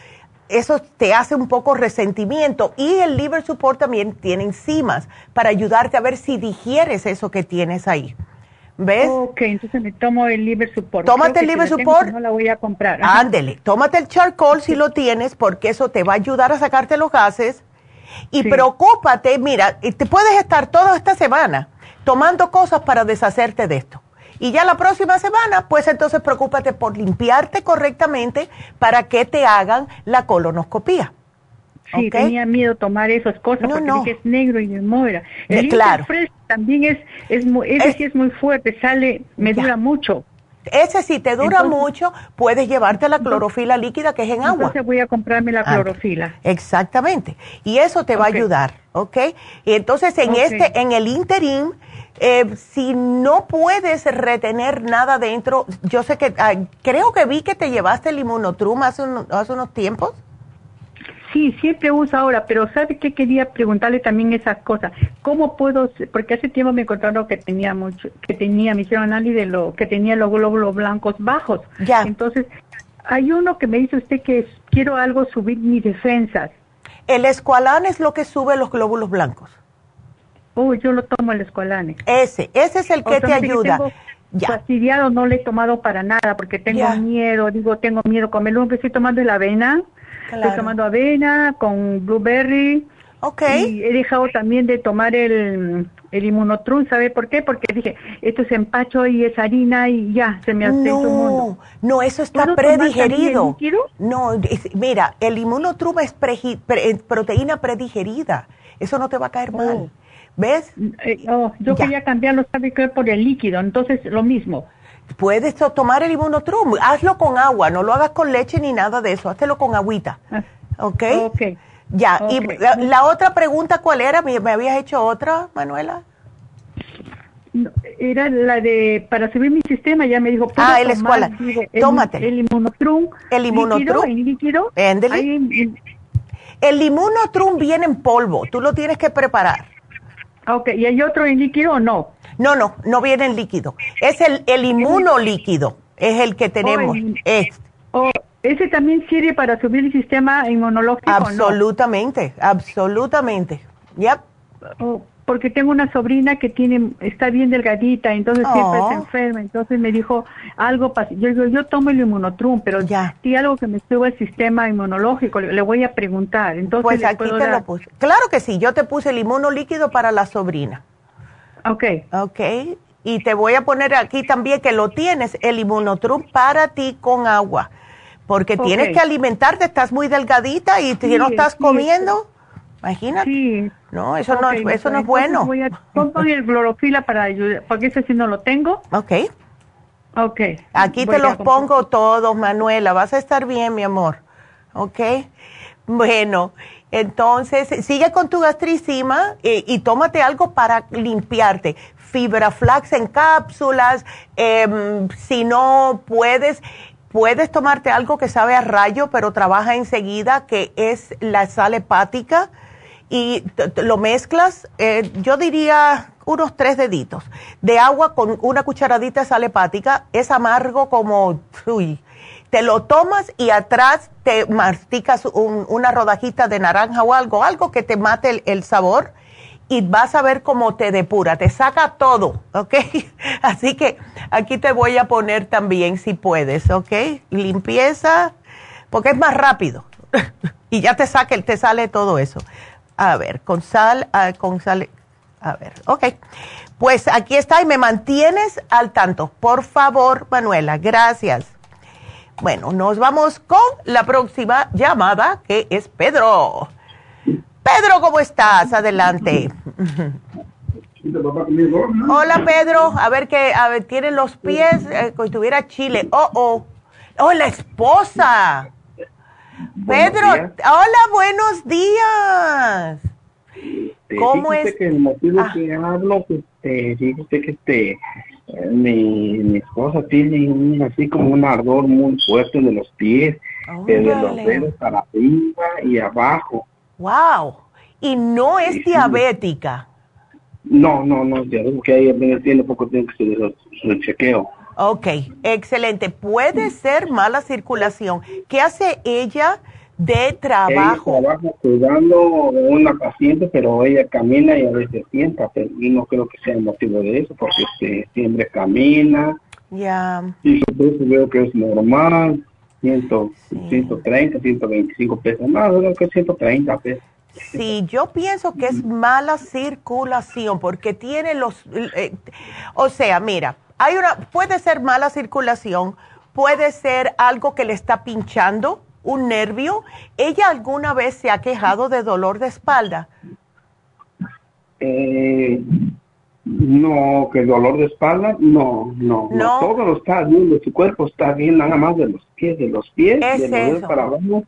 eso te hace un poco resentimiento y el liver support también tiene enzimas para ayudarte a ver si digieres eso que tienes ahí. ¿Ves? Ok, entonces me tomo el liver support. Tómate el liver support. no la voy a comprar. Ándele, tómate el charcoal si lo tienes porque eso te va a ayudar a sacarte los gases. Y preocúpate, mira, te puedes estar toda esta semana tomando cosas para deshacerte de esto. Y ya la próxima semana, pues entonces preocúpate por limpiarte correctamente para que te hagan la colonoscopía. Sí, tenía miedo tomar esas cosas porque es negro y me muera. El claro. también es, es muy, ese sí es muy fuerte, sale, me dura mucho. Ese si te dura mucho, puedes llevarte la clorofila líquida que es en agua. Entonces voy a comprarme la clorofila. exactamente. Y eso te va a ayudar, ¿ok? Y entonces en este, en el interim, eh, si no puedes retener nada dentro, yo sé que, ah, creo que vi que te llevaste el inmunotrum hace, hace unos tiempos. Sí, siempre uso ahora, pero ¿sabe qué quería preguntarle también esas cosas? ¿Cómo puedo, porque hace tiempo me encontraron que tenía mucho, que tenía, me hicieron análisis de lo, que tenía los glóbulos blancos bajos. Ya. Entonces, hay uno que me dice usted que quiero algo subir mis defensas. El escualán es lo que sube los glóbulos blancos. Oh, yo lo tomo el escualane. Ese, ese es el que te ayuda. ya. Fastidiado no le he tomado para nada porque tengo miedo, digo, tengo miedo comerlo, estoy tomando la avena, estoy tomando avena con blueberry. Ok. Y he dejado también de tomar el, el inmunotrum, ¿sabe por qué? Porque dije, esto es empacho y es harina y ya, se me hace no, mundo. No, eso está predigerido. No, mira, el inmunotrum es proteína predigerida. Eso no te va a caer mal. ¿Ves? Eh, oh, yo quería cambiarlo, ¿sabe qué? Por el líquido, entonces lo mismo. Puedes tomar el inmunotrum, hazlo con agua, no lo hagas con leche ni nada de eso, hazlo con agüita. Ah, ¿Ok? Ok. Ya, y la, otra pregunta, ¿cuál era? ¿Me, habías hecho otra, Manuela? era la de, para subir mi sistema, ya me dijo. Ah, el escuela. Tómate. El inmunotrum. El inmunotrum. El líquido. el inmunotrum viene en polvo, tú lo tienes que preparar. Ok, ¿y hay otro en líquido o no? No, no, no viene en líquido. Es el, el inmunolíquido, es el que tenemos. este. ¿Ese también sirve para subir el sistema inmunológico? Absolutamente, absolutamente. Yep. Oh, porque tengo una sobrina que tiene está bien delgadita, entonces siempre está oh. enferma, entonces me dijo algo, yo digo, yo tomo el inmunotrum, pero ya si algo que me sube el sistema inmunológico, le, voy a preguntar. Entonces, pues aquí te lo puse. Claro que sí, yo te puse el inmunolíquido para la sobrina. Ok. Ok, y te voy a poner aquí también que lo tienes, el inmunotrum para ti con agua, porque tienes que alimentarte, estás muy delgadita y si no estás comiendo... Imagínate. Sí. No, eso no, eso no es bueno. Voy a tomar el clorofila para ayudar, porque ese sí no lo tengo. Ok. Ok. Aquí te los pongo todos, Manuela. Vas a estar bien, mi amor. Ok. Bueno, entonces sigue con tu gastricima y, y tómate algo para limpiarte. Fibra flax en cápsulas. Em, si no puedes, puedes tomarte algo que sabe a rayo, pero trabaja enseguida, que es la sal hepática, y lo mezclas, eh, yo diría unos tres deditos de agua con una cucharadita de sal hepática, es amargo como, uy, te lo tomas y atrás te masticas una rodajita de naranja o algo, algo que te mate el, sabor y vas a ver cómo te depura, te saca todo, [LAUGHS] ¿ok? Así que aquí te voy a poner también si puedes, ¿ok? Limpieza, porque es más rápido [LAUGHS] y ya te saca, te sale todo eso. A ver, con sal, ah, con sal, a ver, ok. Pues aquí está y me mantienes al tanto. Por favor, Manuela, gracias. Bueno, nos vamos con la próxima llamada, que es Pedro. Pedro, ¿cómo estás? Adelante. Hola, Pedro. A ver que, a ver, tiene los pies, eh, como tuviera chile. Oh, oh. Oh, la esposa. Pedro, hola, buenos días. ¿Cómo es? que el motivo ah. que hablo, eh, fíjese que este, mi, mi esposa tiene un, así como un ardor muy fuerte de los pies, desde los dedos para arriba y abajo. ¡Wow! ¿Y no es diabética? No, no, no es diabética, porque ella tiene poco tiempo que se su chequeo. Ok, excelente. Puede ser mala circulación. ¿Qué hace ella? de trabajo. Ella trabaja cuidando una paciente, pero ella camina y a veces sienta, pero no creo que sea el motivo de eso, porque este, siempre camina. Ya. Y peso veo que es normal, 100, 130, 125 pesos, más, creo que 130 pesos. Sí, yo pienso que es mala circulación porque tiene los, eh, o sea, mira, hay una, puede ser mala circulación, puede ser algo que le está pinchando, un nervio. ¿Ella alguna vez se ha quejado de dolor de espalda? Eh, no, que dolor de espalda, no, no, no, todo lo está bien, de su cuerpo está bien, nada más de los pies, de los pies, de para abajo,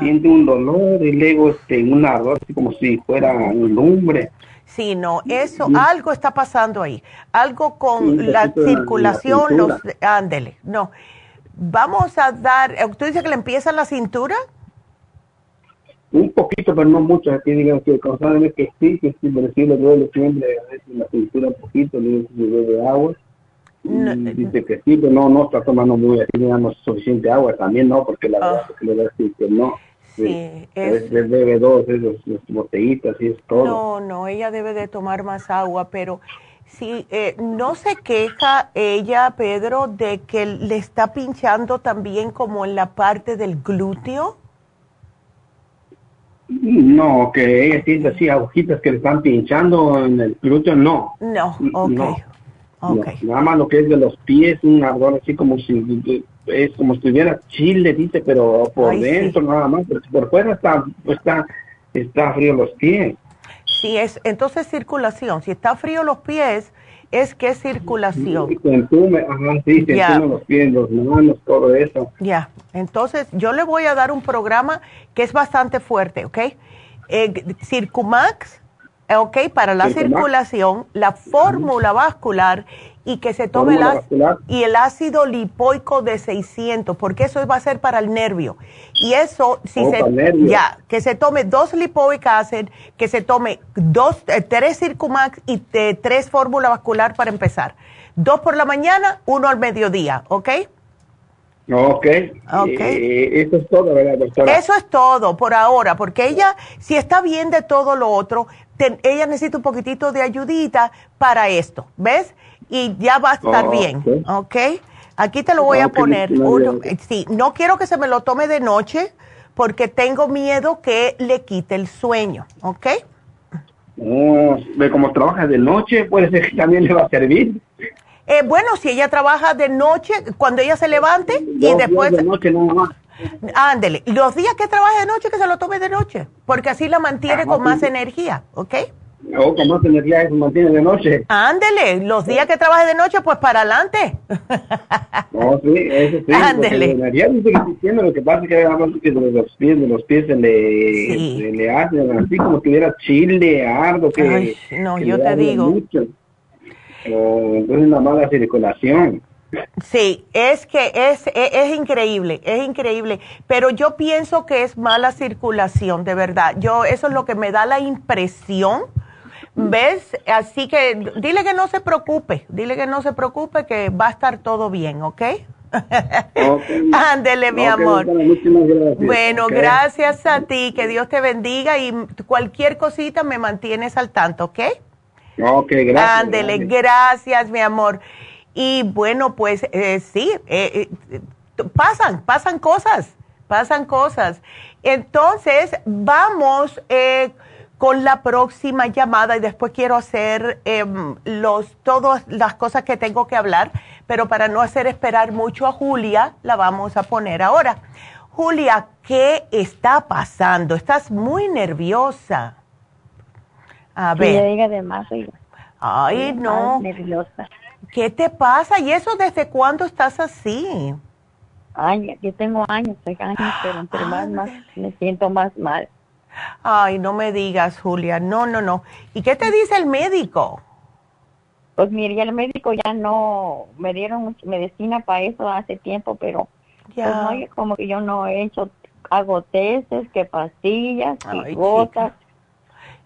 siente un dolor y luego este, un ardor, así como si fuera un lumbre. Sí, no, eso, algo está pasando ahí, algo con la circulación, los, ándele, no, Vamos a dar, eh, ¿tú dices que le empieza en la cintura? Un poquito, pero no mucho. Aquí digan que que sí, que sí, pero sí le duele siempre a veces la cintura un poquito, le de agua. dice que sí, pero no, no está tomando muy así, digamos, suficiente agua. También no, porque la verdad es que le va a decir que no. Sí, es, debe dos, esos, botellitas y es todo. No, no, ella debe de tomar más agua, pero Sí, eh, ¿no se queja ella, Pedro, de que le está pinchando también como en la parte del glúteo? No, que ella siente así agujitas que le están pinchando en el glúteo, no. No, ok. nada más lo que es de los pies, un ardor así como si es como si tuviera chile, dice, pero por dentro nada más, pero por fuera está, está, está frío los pies si es, entonces circulación. Si está frío los pies, es que es circulación. Sí, los pies, los manos, todo eso. Ya, entonces yo le voy a dar un programa que es bastante fuerte, ¿ok? Eh, Circumax, ok, para la circulación, la fórmula vascular y que se tome el, y el ácido lipoico de 600, porque eso va a ser para el nervio. Y eso, si oh, se, ya, que se tome dos lipoic acid, que se tome dos, eh, tres Circumax y tres fórmula vascular para empezar. Dos por la mañana, uno al mediodía, ¿ok? Ok. okay. eso es todo, ¿verdad, doctora? Eso es todo por ahora, porque ella, si está bien de todo lo otro, ella necesita un poquitito de ayudita para esto, ¿ves? Y ya va a estar bien, ¿ok? Aquí te lo voy a poner. Eh, sí, no quiero que se me lo tome de noche porque tengo miedo que le quite el sueño, ¿ok? Oh, como trabaja de noche, puede ser [LAUGHS] que también le va a servir. Eh, bueno, si ella trabaja de noche, cuando ella se levante y después... De noche más. Ándele, los días que trabaje de noche, que se lo tome de noche, porque así la mantiene con más energía, ¿ok? O con más energía mantiene de noche. Ándele, los días que trabaje de noche, pues para adelante. [LAUGHS] No, sí, eso sí. Ándele. energía diciendo, lo que pasa es que que de los pies, de los pies se le, se le hace así como que hubiera chile, ardo, que... Ay, no, yo te digo. Mucho. O, entonces una mala circulación. Sí, es que es, es, increíble, es increíble, pero yo pienso que es mala circulación, de verdad. Yo, eso es lo que me da la impresión, ¿ves? Así que dile que no se preocupe, dile que no se preocupe, que va a estar todo bien, ¿ok? [LAUGHS] Ándele, mi amor. Bueno, gracias a ti, que Dios te bendiga y cualquier cosita me mantienes al tanto, ¿ok? Ok, gracias. Ándele, gracias, mi amor. Y bueno, pues eh, sí, eh, eh, pasan, pasan cosas, pasan cosas. Entonces, vamos con la próxima llamada y después quiero hacer em, los, todas las cosas que tengo que hablar, pero para no hacer esperar mucho a Julia, la vamos a poner ahora. Julia, ¿qué está pasando? Estás muy nerviosa. A ver. diga de más, Ay, no. Nerviosa. ¿Qué te pasa? ¿Y eso desde cuándo estás así? Ay, yo tengo años, años, pero entre más, más me siento más mal. Ay, no me digas, Julia, no, no, no. ¿Y qué te dice el médico? Pues mire, el médico ya no, me dieron medicina para eso hace tiempo, pero pues, ya. como que yo no he hecho, hago testes, que pastillas, y gotas.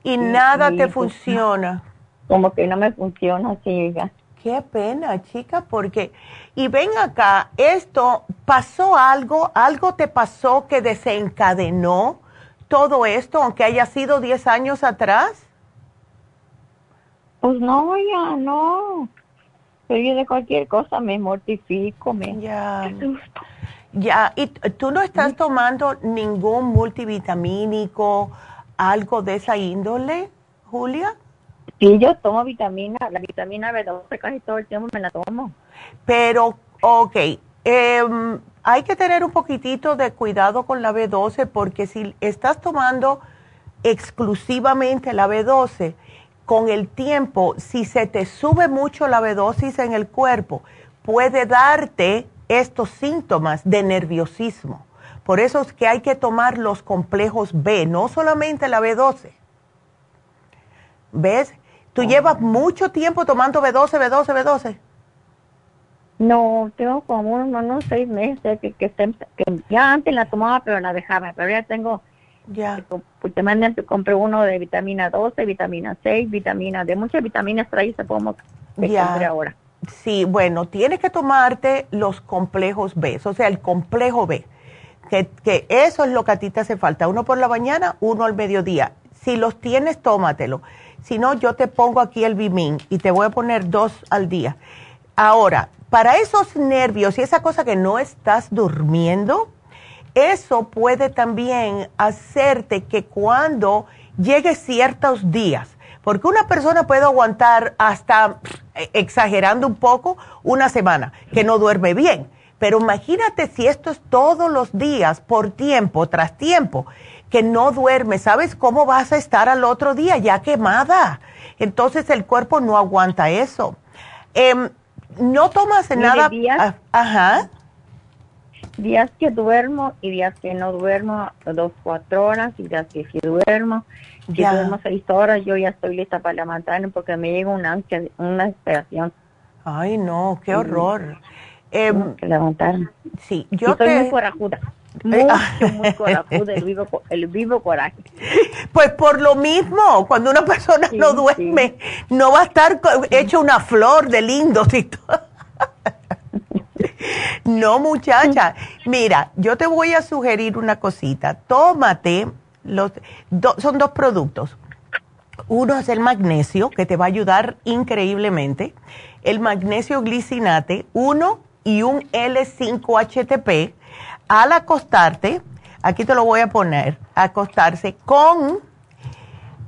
Y, nada te pues, funciona. [LAUGHS] Como que no me funciona, sí, ya. Qué pena, chica, porque... Y ven acá, esto, ¿pasó algo? ¿Algo te pasó que desencadenó todo esto, aunque haya sido 10 años atrás? Pues no, ya, no. Pero yo de cualquier cosa me mortifico, me... Ya. Ya, ¿y tú no estás tomando ningún multivitamínico, algo de esa índole, Julia? Sí, yo tomo vitamina, la vitamina B12 casi todo el tiempo me la tomo. Pero, ok, em, hay que tener un poquitito de cuidado con la B12 porque si estás tomando exclusivamente la B12, con el tiempo, si se te sube mucho la B12 en el cuerpo, puede darte estos síntomas de nerviosismo. Por eso es que hay que tomar los complejos B, no solamente la B12. ¿Ves? ¿Tú llevas mucho tiempo tomando B12, B12, B12? No, tengo como unos, seis meses que, que, ya antes la tomaba pero la dejaba, pero ya tengo, ya, pues te compré uno de vitamina 12, vitamina 6, vitamina de muchas vitaminas trae se podemos ya. ahora. Sí, bueno, tienes que tomarte los complejos B, o sea, el complejo B, que, que eso es lo que a ti te hace falta, uno por la mañana, uno al mediodía. Si los tienes, tómatelo si no, yo te pongo aquí el Bimin y te voy a poner dos al día. Ahora, para esos nervios y esa cosa que no estás durmiendo, eso puede también hacerte que cuando llegue ciertos días, porque una persona puede aguantar hasta, exagerando un poco, una semana que no duerme bien. Pero imagínate si esto es todos los días, por tiempo tras tiempo que no duerme, ¿sabes cómo vas a estar al otro día ya quemada? Entonces el cuerpo no aguanta eso. Em, no tomas nada. Días, ajá. Días que duermo y días que no duermo, dos, cuatro horas, y días que sí duermo. Si duermo seis horas, yo ya estoy lista para levantarme porque me llega una ansia, una desesperación. Ay, no, qué horror. Eh, levantarme. Sí, yo estoy muy corajuda. Mucho, [LAUGHS] corajudo, el vivo, el vivo coraje. Pues por lo mismo, cuando una persona no duerme, no va a estar hecho una flor de lindo. [LAUGHS] no, muchacha. Mira, yo te voy a sugerir una cosita. Tómate, los, son dos productos. Uno es el magnesio, que te va a ayudar increíblemente. El magnesio glicinate, uno y un L5-HTP al acostarte, aquí te lo voy a poner, acostarse con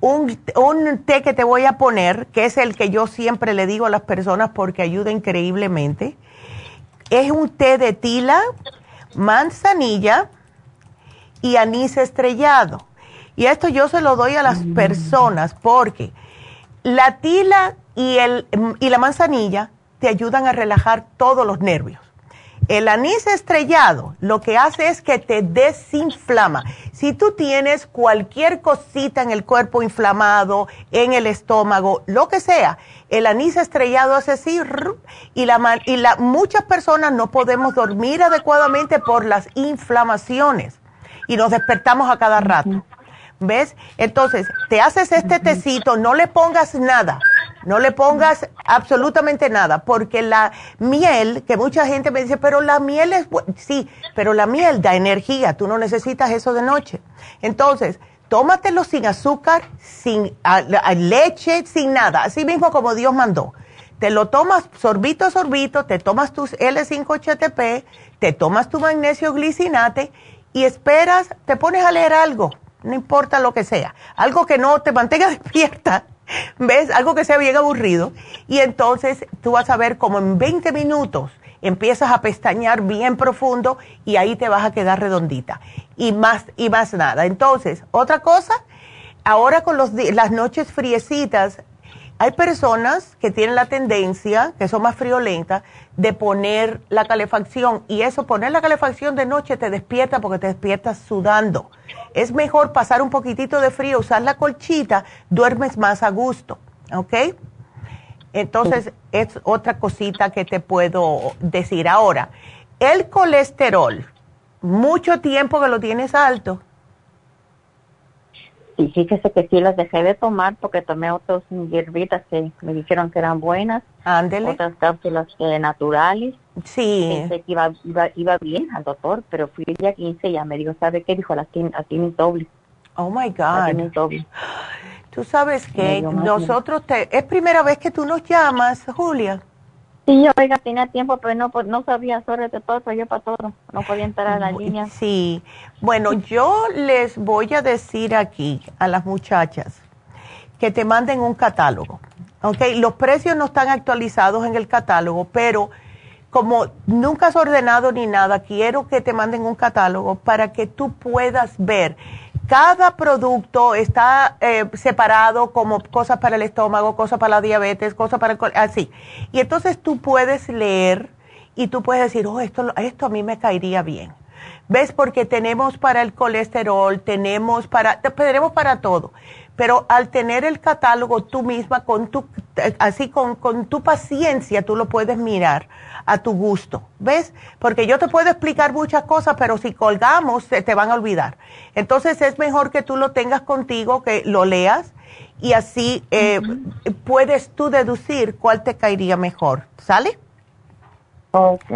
un, un, té que te voy a poner, que es el que yo siempre le digo a las personas porque ayuda increíblemente. Es un té de tila, manzanilla y anís estrellado. Y esto yo se lo doy a las mm. personas porque la tila y, el, y la manzanilla te ayudan a relajar todos los nervios El anís estrellado lo que hace es que te desinflama. Si tú tienes cualquier cosita en el cuerpo inflamado, en el estómago, lo que sea, el anís estrellado hace así y, la, y la, muchas personas no podemos dormir adecuadamente por las inflamaciones y nos despertamos a cada rato. ¿Ves? Entonces, te haces este tecito, no le pongas nada, no le pongas absolutamente nada, porque la miel, que mucha gente me dice, pero la miel es, sí, pero la miel da energía, tú no necesitas eso de noche. Entonces, tómatelo sin azúcar, sin leche, sin nada, así mismo como Dios mandó. Te lo tomas sorbito a sorbito, te tomas tus L5HTP, te tomas tu magnesio glicinate y esperas, te pones a leer algo no importa lo que sea, algo que no te mantenga [LAUGHS] despierta, ¿ves? Algo que sea bien aburrido. Y entonces tú vas a ver como en 20 minutos empiezas a pestañear bien profundo y ahí te vas a quedar redondita. Y más, y más nada. Entonces, otra cosa, ahora con los, las noches friecitas, hay personas que tienen la tendencia, que son más friolentas, de poner la calefacción y eso, poner la calefacción de noche te despierta porque te despiertas sudando. Es mejor pasar un poquitito de frío, usar la colchita, duermes más a gusto, ¿ok? Entonces, es otra cosita que te puedo decir ahora. El colesterol, mucho tiempo que lo tienes alto. Y fíjese que sí las dejé de tomar porque tomé otras hierbitas que me dijeron que eran buenas. Ándele. Otras cápsulas eh, naturales. Sí. Pensé que iba, iba, iba, bien al doctor, pero fui el día 15 y ya me dijo, ¿sabe qué? Dijo, la tiene doble. Oh, my God. doble. Tú sabes que nosotros te... Es primera vez que tú nos llamas, Julia. Sí, yo, oiga, tenía tiempo, pero no, pues, no sabía sobre todo, yo para todo, no podía entrar a la línea. Sí, bueno, yo les voy a decir aquí a las muchachas que te manden un catálogo, ¿ok? Los precios no están actualizados en el catálogo, pero como nunca has ordenado ni nada, quiero que te manden un catálogo para que tú puedas ver cada producto está eh, separado como cosas para el estómago, cosas para la diabetes, cosas para el... así. Y entonces tú puedes leer y tú puedes decir, oh, esto, esto a mí me caería bien. ¿Ves? Porque tenemos para el colesterol, tenemos para, tenemos para todo. Pero al tener el catálogo tú misma, con tu, así con, con tu paciencia, tú lo puedes mirar a tu gusto. ¿Ves? Porque yo te puedo explicar muchas cosas, pero si colgamos, se te van a olvidar. Entonces es mejor que tú lo tengas contigo, que lo leas y así eh, puedes tú deducir cuál te caería mejor. ¿Sale? Ok,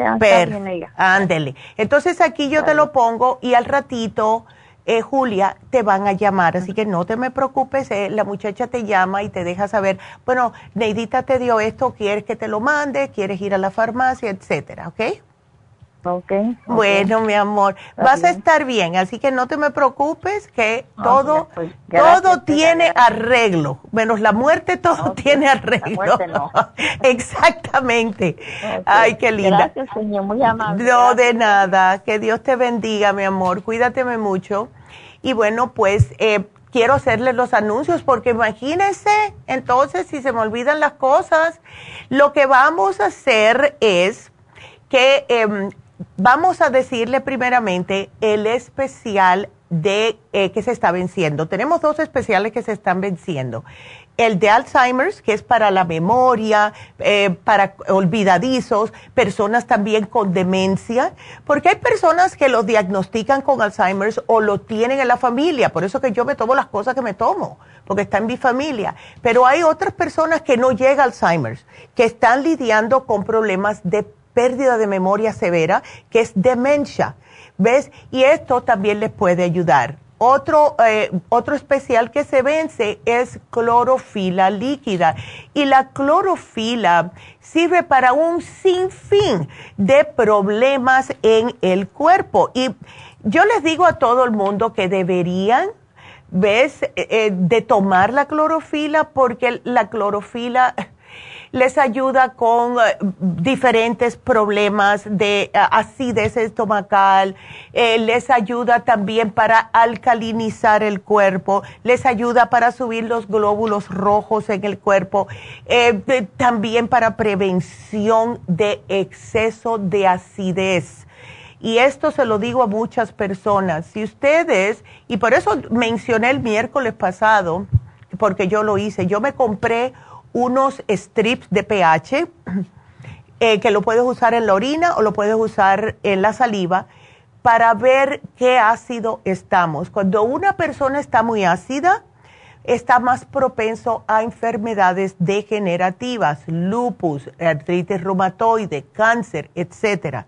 ándele. Entonces aquí yo te lo pongo y al ratito, eh, Julia, te van a llamar, así que no te me preocupes, eh, la muchacha te llama y te deja saber, bueno, Neidita te dio esto, quieres que te lo mande, quieres ir a la farmacia, etcétera, ¿ok? Okay, Bueno, mi amor, vas a estar bien, así que no te me preocupes que todo, pues, todo tiene arreglo, menos la muerte, todo tiene arreglo. no. [LAUGHS] Exactamente. Ay, qué linda. Gracias, señor, muy amable. No, de nada, que Dios te bendiga, mi amor, cuídateme mucho. Y bueno, pues eh, quiero hacerle los anuncios porque imagínense, entonces, si se me olvidan las cosas, lo que vamos a hacer es que eh, vamos a decirle primeramente el especial de eh, que se está venciendo. Tenemos dos especiales que se están venciendo. El de Alzheimer's, que es para la memoria, eh, para olvidadizos, personas también con demencia, porque hay personas que lo diagnostican con Alzheimer's o lo tienen en la familia, por eso que yo me tomo las cosas que me tomo, porque está en mi familia. Pero hay otras personas que no llega Alzheimer's, que están lidiando con problemas de pérdida de memoria severa, que es demencia. ¿Ves? Y esto también les puede ayudar. Otro, eh, otro especial que se vence es clorofila líquida. Y la clorofila sirve para un sinfín de problemas en el cuerpo. Y yo les digo a todo el mundo que deberían, ¿ves?, eh, eh, de tomar la clorofila porque la clorofila les ayuda con eh, diferentes problemas de eh, acidez estomacal, eh, les ayuda también para alcalinizar el cuerpo, les ayuda para subir los glóbulos rojos en el cuerpo, también para prevención de exceso de acidez. Y esto se lo digo a muchas personas. Si ustedes, y por eso mencioné el miércoles pasado, porque yo lo hice, yo me compré unos strips de pH eh, que lo puedes usar en la orina o lo puedes usar en la saliva para ver qué ácido estamos. Cuando una persona está muy ácida, está más propenso a enfermedades degenerativas, lupus, artritis reumatoide, cáncer, etc.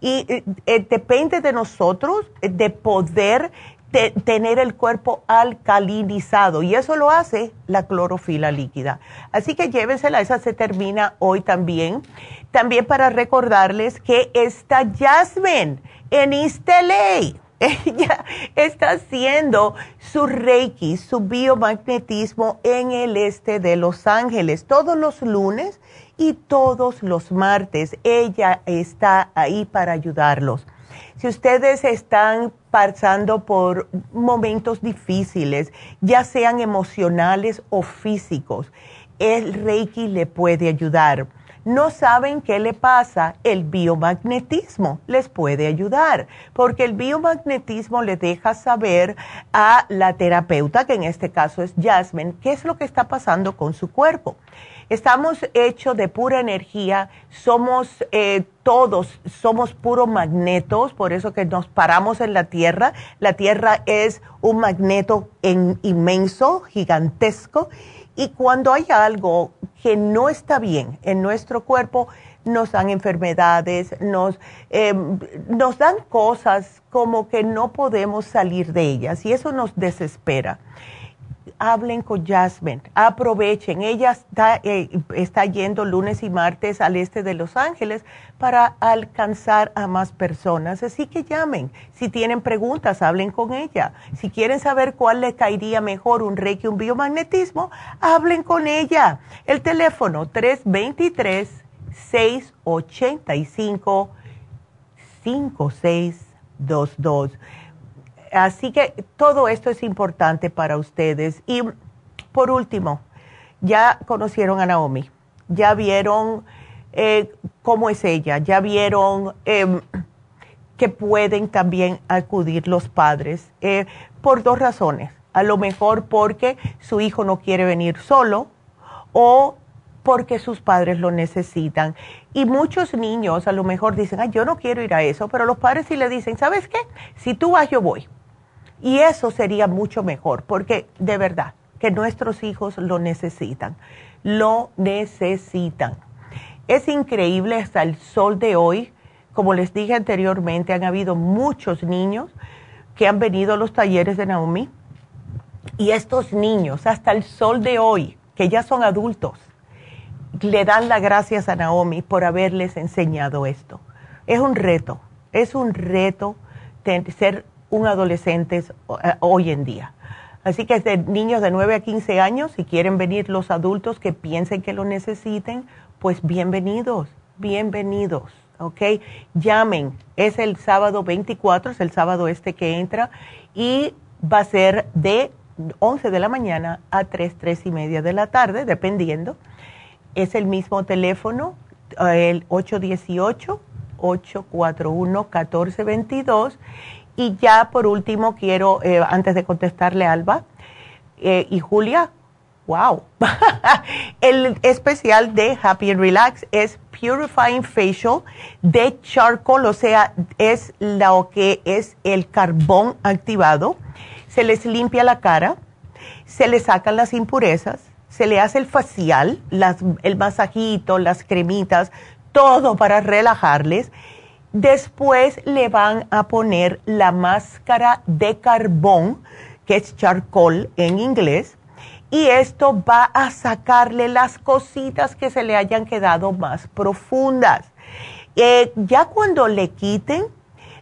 Y eh, eh, depende de nosotros de poder tener el cuerpo alcalinizado y eso lo hace la clorofila líquida. Así que llévensela, esa se termina hoy también. También para recordarles que está Jasmine en Isteley. [LAUGHS] Ella está haciendo su Reiki, su biomagnetismo en el este de Los Ángeles todos los lunes y todos los martes. Ella está ahí para ayudarlos. Si ustedes están pasando por momentos difíciles, ya sean emocionales o físicos, el Reiki le puede ayudar. No saben qué le pasa, el biomagnetismo les puede ayudar, porque el biomagnetismo le deja saber a la terapeuta, que en este caso es Jasmine, qué es lo que está pasando con su cuerpo. Estamos hechos de pura energía, somos eh, todos, somos puros magnetos, por eso que nos paramos en la Tierra. La Tierra es un magneto inmenso, gigantesco, y cuando hay algo que no está bien en nuestro cuerpo, nos dan enfermedades, nos, em, nos dan cosas como que no podemos salir de ellas y eso nos desespera hablen con Jasmine, aprovechen. Ella está, eh, está yendo lunes y martes al este de Los Ángeles para alcanzar a más personas. Así que llamen. Si tienen preguntas, hablen con ella. Si quieren saber cuál le caería mejor, un reiki, un biomagnetismo, hablen con ella. El teléfono 323-685. 5622. Así que todo esto es importante para ustedes. Y por último, ya conocieron a Naomi, ya vieron eh, cómo es ella, ya vieron em, que pueden también acudir los padres eh, por dos razones. A lo mejor porque su hijo no quiere venir solo o porque sus padres lo necesitan. Y muchos niños a lo mejor dicen, yo no quiero ir a eso, pero los padres sí le dicen, ¿sabes qué? Si tú vas, yo voy. Y eso sería mucho mejor, porque de verdad que nuestros hijos lo necesitan, lo necesitan. Es increíble hasta el sol de hoy, como les dije anteriormente, han habido muchos niños que han venido a los talleres de Naomi y estos niños hasta el sol de hoy, que ya son adultos, le dan las gracias a Naomi por haberles enseñado esto. Es un reto, es un reto ser un adolescente eh, hoy en día. Así que de niños de 9 a 15 años, si quieren venir los adultos que piensen que lo necesiten, pues bienvenidos, bienvenidos, ¿ok? Llamen, es el sábado 24, es el sábado este que entra, y va a ser de 11 de la mañana a 3, 3 y media de la tarde, dependiendo. Es el mismo teléfono, el 818-841-1422 y ya por último quiero, eh, antes de contestarle Alba eh, y Julia, wow, [LAUGHS] el especial de Happy and Relax es Purifying Facial de charcoal, o sea, es lo que es el carbón activado. Se les limpia la cara, se les sacan las impurezas, se le hace el facial, el masajito, las cremitas, todo para relajarles Después le van a poner la máscara de carbón, que es charcoal en inglés, y esto va a sacarle las cositas que se le hayan quedado más profundas. Eh, ya cuando le quiten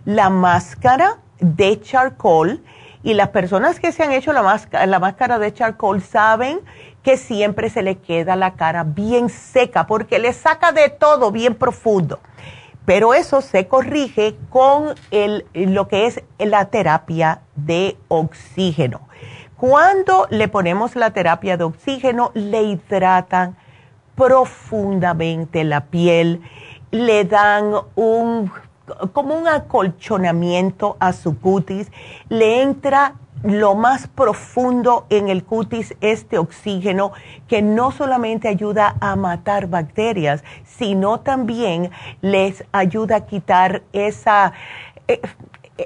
la máscara de charcoal Y las personas que se han hecho la, máscara, la máscara de charcoal saben que siempre se le queda la cara bien seca porque le saca de todo bien profundo. Pero eso se corrige con el, lo que es la terapia de oxígeno. Cuando le ponemos la terapia de oxígeno, le hidratan profundamente la piel, le dan un como un acolchonamiento a su cutis, le entra lo más profundo en el cutis este oxígeno que no solamente ayuda a matar bacterias, sino también les ayuda a quitar esa, eh,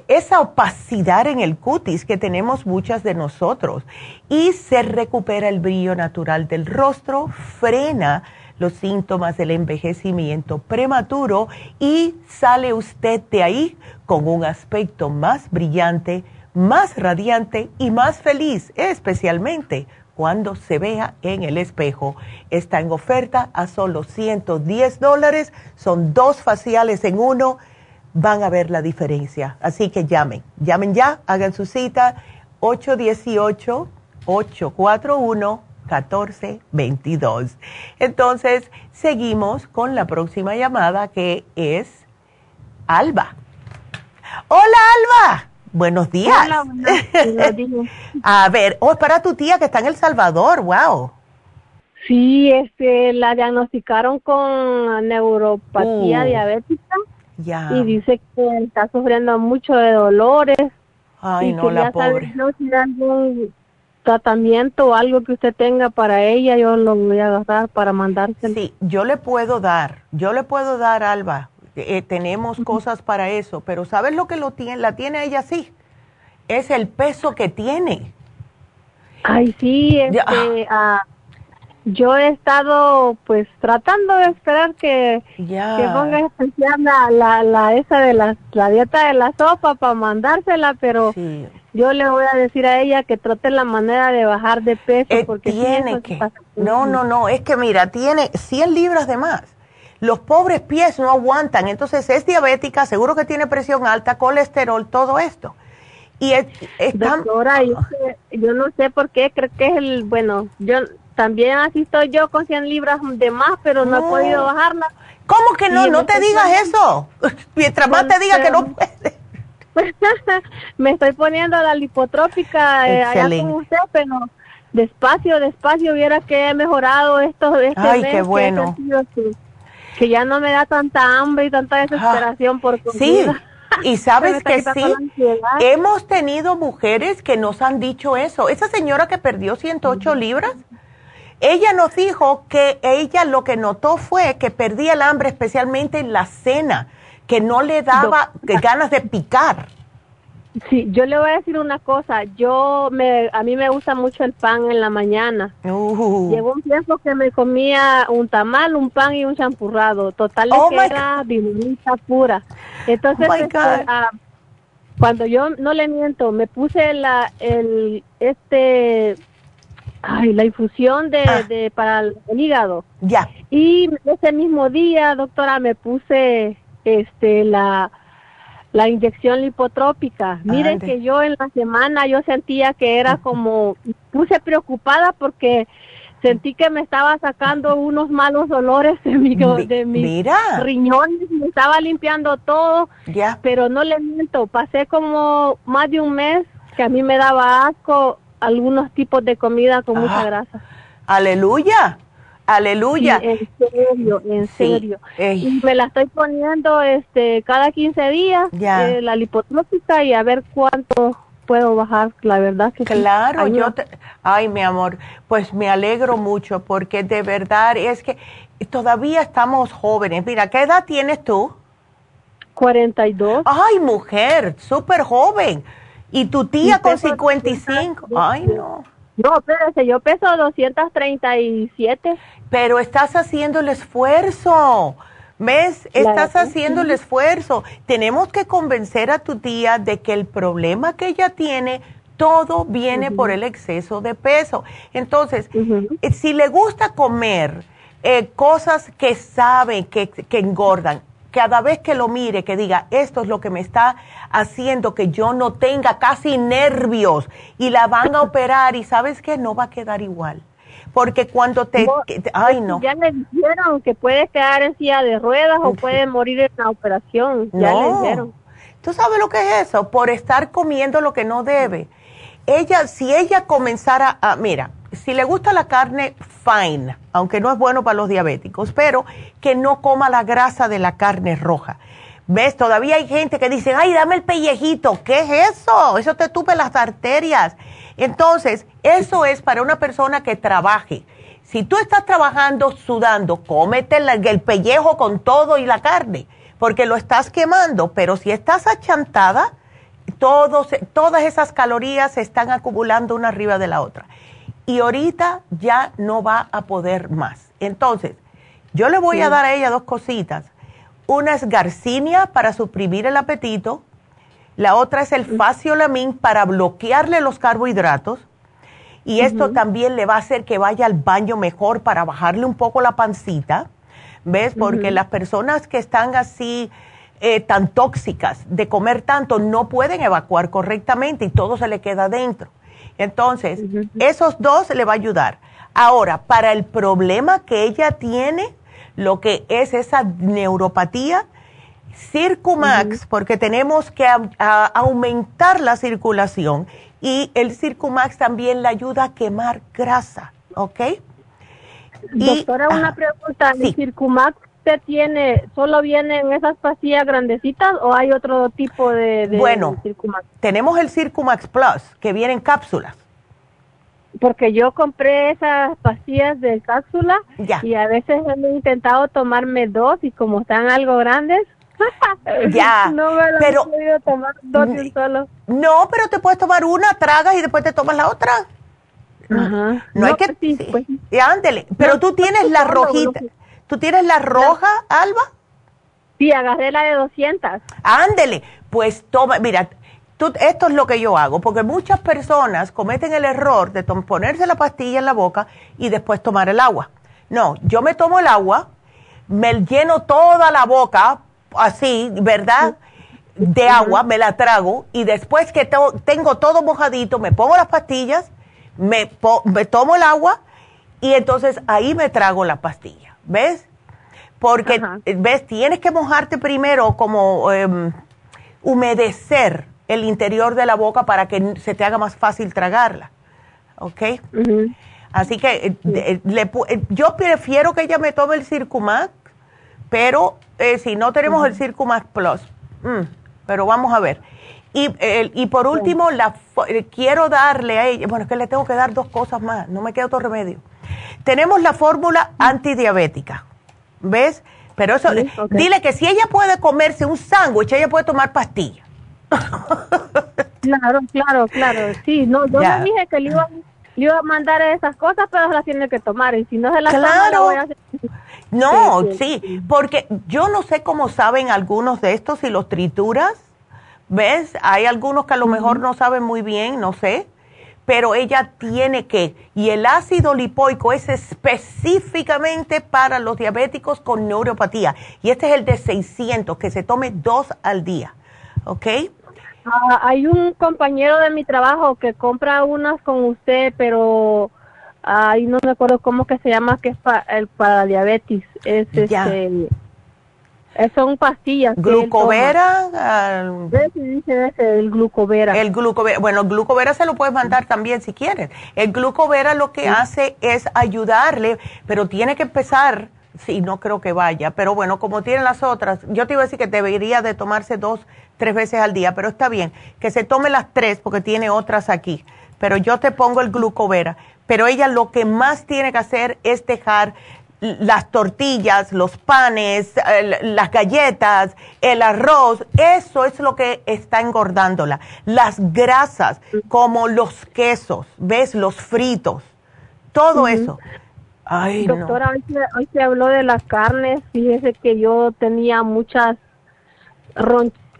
esa opacidad en el cutis que tenemos muchas de nosotros. Y se recupera el brillo natural del rostro, frena los síntomas del envejecimiento prematuro y sale usted de ahí con un aspecto más brillante, más radiante y más feliz, especialmente cuando se vea en el espejo. Está en oferta a solo 110 dólares, son dos faciales en uno, van a ver la diferencia. Así que llamen, llamen ya, hagan su cita 818-841-1422. Entonces, seguimos con la próxima llamada que es Alba. Hola Alba. Buenos días. Hola, buenos días. [LAUGHS] A ver, oh, es para tu tía que está en El Salvador, wow. Sí, este, la diagnosticaron con neuropatía uh. diabética. Ya. Y dice que está sufriendo mucho de dolores. Ay, no, la pobre. no, si algún tratamiento o algo que usted tenga para ella, yo lo voy a agarrar para mandárselo. Sí, yo le puedo dar, yo le puedo dar, Alba, eh, tenemos cosas para eso, pero ¿sabes lo que lo tiene, la tiene ella sí? Es el peso que tiene. Ay, sí, este, ah, yo he estado pues tratando de esperar que, que ponga especial la, la, esa de la, la dieta de la sopa para mandársela, pero yo le voy a decir a ella que trate la manera de bajar de peso. Eh, porque tiene que, no, no, no, es que mira, tiene 100 libras de más los pobres pies no aguantan, entonces es diabética, seguro que tiene presión alta, colesterol, todo esto. Y es, Doctora, yo, no sé por qué, creo que es el, bueno, yo también así estoy yo con 100 libras de más, pero no, he podido bajarla. ¿Cómo que no? No te digas eso. [LAUGHS] Mientras más te diga que no puedes. [LAUGHS] me estoy poniendo la lipotrópica eh, allá con usted, pero despacio, despacio, viera que he mejorado esto. Este Ay, qué bueno que ya no me da tanta hambre y tanta desesperación por comida. Sí, [LAUGHS] y sabes que sí, hemos tenido mujeres que nos han dicho eso. Esa señora que perdió 108 libras, ella nos dijo que ella lo que notó fue que perdía el hambre especialmente en la cena, que no le daba ganas de picar. Sí, yo le voy a decir una cosa. Yo me, a mí me gusta mucho el pan en la mañana. Uh. Llegó un tiempo que me comía un tamal, un pan y un champurrado. Total oh que era dinamita pura. Entonces, oh este, ah, cuando yo no le miento, me puse la, el, este, ay, la infusión de, ah. de para el, hígado. Ya. Y ese mismo día, doctora, me puse, este, la la inyección lipotrópica. Miren que yo en la semana yo sentía que era como, puse preocupada porque sentí que me estaba sacando unos malos olores de mi, de mis riñones, me estaba limpiando todo, ya. pero no le miento, pasé como más de un mes que a mí me daba asco algunos tipos de comida con mucha grasa. Aleluya. Aleluya. en serio, en serio. Y me la estoy poniendo este cada 15 días, eh, la lipotrópica y a ver cuánto puedo bajar, la verdad que Claro, yo ay, mi amor, pues me alegro mucho porque de verdad es que todavía estamos jóvenes. Mira, ¿qué edad tienes tú? 42. Ay, mujer, súper joven. Y tu tía con 55. Ay, no. No, espérese, yo peso 237. Pero estás haciendo el esfuerzo. ¿Ves? Estás haciendo el esfuerzo. Tenemos que convencer a tu tía de que el problema que ella tiene, todo viene por el exceso de peso. Entonces, si le gusta comer eh, cosas que sabe que, que engordan, cada vez que lo mire, que diga, esto es lo que me está haciendo que yo no tenga casi nervios y la van a [LAUGHS] operar y sabes que no va a quedar igual. Porque cuando te... ay, no. Ya le dijeron que puede quedar en silla de ruedas o puede morir en la operación. Ya le dijeron. ¿Tú sabes lo que es eso? Por estar comiendo lo que no debe. Ella, si ella comenzara a... Mira, si le gusta la carne, fine, aunque no es bueno para los diabéticos, pero que no coma la grasa de la carne roja. ¿Ves? Todavía hay gente que dice, ay, dame el pellejito. ¿Qué es eso? Eso te tupe las arterias. Entonces, eso es para una persona que trabaje. Si tú estás trabajando sudando, cómete el pellejo con todo y la carne, porque lo estás quemando. Pero si estás achantada, todos, todas esas calorías se están acumulando una arriba de la otra y ahorita ya no va a poder más. Entonces, yo le voy a dar a ella dos cositas. Una es garcinia para suprimir el apetito, la otra es el faciolamin para bloquearle los carbohidratos y esto también le va a hacer que vaya al baño mejor para bajarle un poco la pancita, ¿ves? Porque las personas que están así eh, tan tóxicas de comer tanto no pueden evacuar correctamente y todo se le queda dentro. Entonces, esos dos le va a ayudar. Ahora, para el problema que ella tiene, lo que es esa neuropatía, Circumax, porque tenemos que aumentar la circulación y el Circumax también le ayuda a quemar grasa, ¿ok? Doctora, una pregunta, ¿el Circumax usted tiene, solo vienen esas pastillas grandecitas o hay otro tipo de, bueno, Circumax? Tenemos el Circumax Plus, que viene en cápsulas. Porque yo compré esas pastillas de cápsula y a veces he intentado tomarme dos y como están algo grandes, [LAUGHS] ya, no me pero, he podido tomar dos solo. No, pero te puedes tomar una, tragas y después te tomas la otra. Ajá. No, hay que... Sí, pues. ándele, pero tú tienes la rojita. ¿Tú tienes la roja, Alba? Sí, agarré la de 200. Ándele, pues toma, mira, tú, esto es lo que yo hago, porque muchas personas cometen el error de ponerse la pastilla en la boca y después tomar el agua. No, yo me tomo el agua, me lleno toda la boca, así, ¿verdad? De agua, me la trago y después que tengo todo mojadito, me pongo las pastillas, me, me tomo el agua y entonces ahí me trago la pastilla. ¿Ves? Porque, ¿ves? Tienes que mojarte primero como em, humedecer el interior de la boca para que se te haga más fácil tragarla, ¿ok? Así que eh, eh, eh, yo prefiero que ella me tome el Circumax, pero si no tenemos el Circumax Plus, mm, pero vamos a ver. Y, y por último, la, quiero darle a ella, bueno, es que le tengo que dar dos cosas más, no me queda otro remedio tenemos la fórmula antidiabética, ¿ves? Pero eso, dile que si ella puede comerse un sándwich, ella puede tomar pastillas. [LAUGHS] claro, claro, claro. Sí, no, yo le dije que le iba, a mandar esas cosas, pero se las tiene que tomar. Y si no se las claro. voy a hacer. No, sí, porque yo no sé cómo saben algunos de estos si los trituras. ¿Ves? Hay algunos que a lo mejor no saben muy bien, no sé pero ella tiene que, y el ácido lipoico es específicamente para los diabéticos con neuropatía, y este es el de 600, que se tome dos al día, ¿ok? Ah, hay un compañero de mi trabajo que compra unas con usted, pero ahí no me acuerdo cómo que se llama, que es para, para diabetes, es este eh, son pastillas. ¿Glucovera? el glucovera. El glucovera. Bueno, el glucovera se lo puedes mandar también si quieres. El glucovera lo que hace es ayudarle, pero tiene que empezar, sí, no creo que vaya, pero bueno, como tienen las otras, yo te iba a decir que debería de tomarse dos, tres veces al día, pero está bien, que se tome las tres porque tiene otras aquí, pero yo te pongo el glucovera. Pero ella lo que más tiene que hacer es dejar las tortillas, los panes, las galletas, el arroz, eso es lo que está engordándola. Las grasas, como los quesos, ¿ves? Los fritos, todo eso. Ay, Doctora, hoy, se, habló de las carnes, fíjese que yo tenía muchas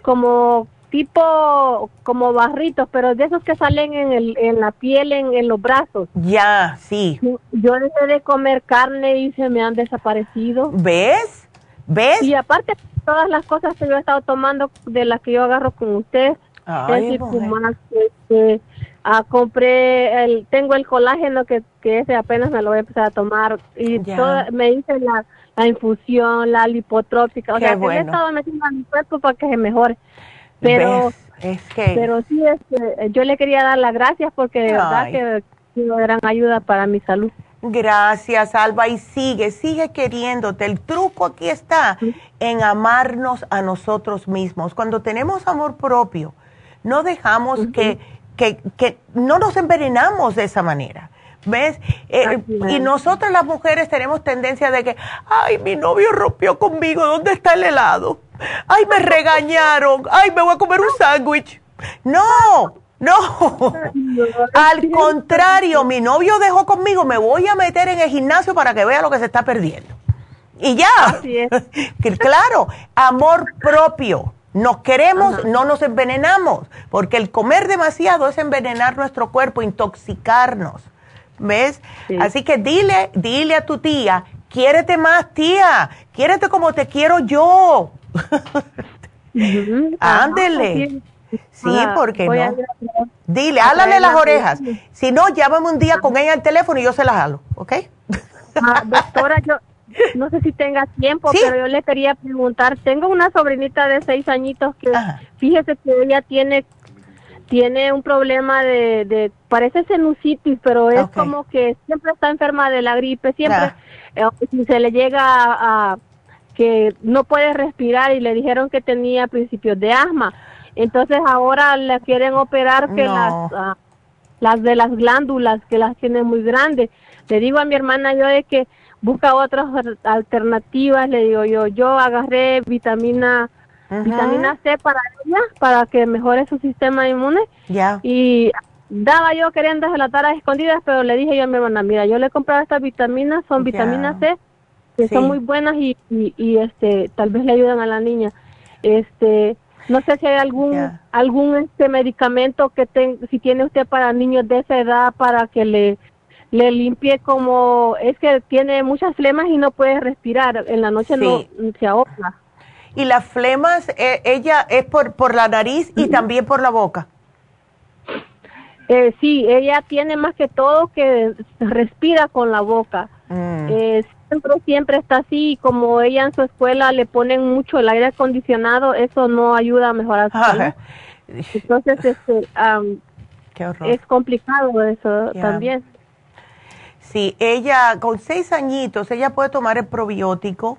como tipo como barritos, pero de esos que salen en, el, en la piel, en, los brazos. Ya, sí. Yo dejé de comer carne y se me han desaparecido. ¿Ves? ¿Ves? Y aparte, todas las cosas que yo he estado tomando, de las que yo agarro con usted, Ay, más, este, ah, compré, el, tengo el colágeno que, que ese apenas me lo voy a empezar a tomar. Y me hice la, la infusión, la lipotrópica, o Qué sea, que le he bueno. estado metiendo a mi cuerpo para que se mejore. Pero. Es que... pero sí, este, yo le quería dar las gracias porque de verdad que una gran ayuda para mi salud. Gracias, Alba, y sigue, sigue queriéndote. El truco aquí está en amarnos a nosotros mismos. Cuando tenemos amor propio, no dejamos que, que, que no nos envenenamos de esa manera. ¿Ves? Eh, y nosotras las mujeres tenemos tendencia de que, ay, mi novio rompió conmigo, ¿dónde está el helado? Ay, me regañaron, ay, me voy a comer un sándwich. No, no. Al contrario, mi novio dejó conmigo, me voy a meter en el gimnasio para que vea lo que se está perdiendo. Y ya. Así es. [LAUGHS] Que claro, amor propio. Nos queremos, no nos envenenamos, porque el comer demasiado es envenenar nuestro cuerpo, intoxicarnos. ¿Ves? Sí. Así que dile, dile a tu tía, quiérete más, tía, quiérete como te quiero yo. Ajá, [LAUGHS] Ándele. Sí, Ah, ¿por qué voy no? a Dile, a hálale las orejas. Si no, llámame un día con ella al teléfono y yo se las jalo, ¿ok? Ah, doctora, yo no sé si tenga tiempo, Sí. pero yo le quería preguntar. Tengo una sobrinita de seis añitos que, Ajá. fíjese que ella tiene tiene un problema de, de parece sinusitis, pero es como que siempre está enferma de la gripe, siempre Ah. eh, si se le llega a, a que no puede respirar y le dijeron que tenía principios de asma. Entonces ahora le quieren operar que No. las ah, las de las glándulas que las tiene muy grandes. Le digo a mi hermana yo de que busca otras al- alternativas, le digo yo, yo agarré vitamina Vitamina C para ella, para que mejore su sistema inmune Ya. y daba yo queriendo delatar a escondidas, pero le dije yo a mi hermana, mira, yo le he comprado estas vitaminas, son vitaminas C, que Sí. son muy buenas y, y, y, este tal vez le ayudan a la niña. Este, no sé si hay algún algún este medicamento que ten, si tiene usted para niños de esa edad para que le le limpie como es que tiene muchas flemas y no puede respirar, en la noche Sí. no se ahoga. Y las flemas, eh, ella es por, por la nariz y también por la boca. Eh, sí, ella tiene más que todo que respira con la boca. Mm. Eh, siempre, siempre está así. Como ella en su escuela le ponen mucho el aire acondicionado, eso no ayuda a mejorar su salud. Entonces, este, Qué horror. es complicado eso también. Sí, ella con seis añitos, ella puede tomar el probiótico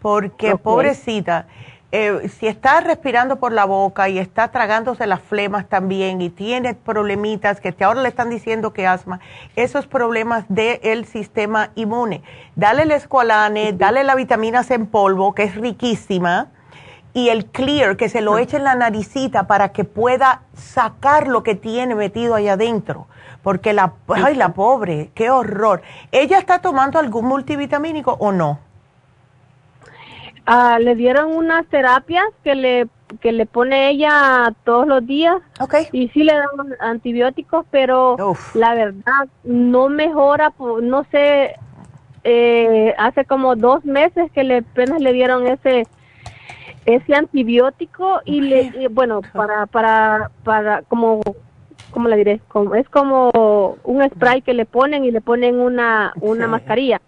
porque, pobrecita, eh, si está respirando por la boca y está tragándose las flemas también y tiene problemitas que te- ahora le están diciendo que asma, esos problemas del sistema inmune. Dale el escualane, dale la vitamina C en polvo, que es riquísima, y el clear, que se lo eche en la naricita para que pueda sacar lo que tiene metido ahí adentro. Porque la, ay, la pobre, qué horror. ¿Ella está tomando algún multivitamínico o no? Ah, le dieron unas terapias que le que le pone ella todos los días. Ok. y sí le dan antibióticos, pero Uf. la verdad no mejora, no sé, eh, hace como dos meses que le apenas le dieron ese ese antibiótico y le y, bueno para para para como cómo le diré como, es como un spray que le ponen y le ponen una una mascarilla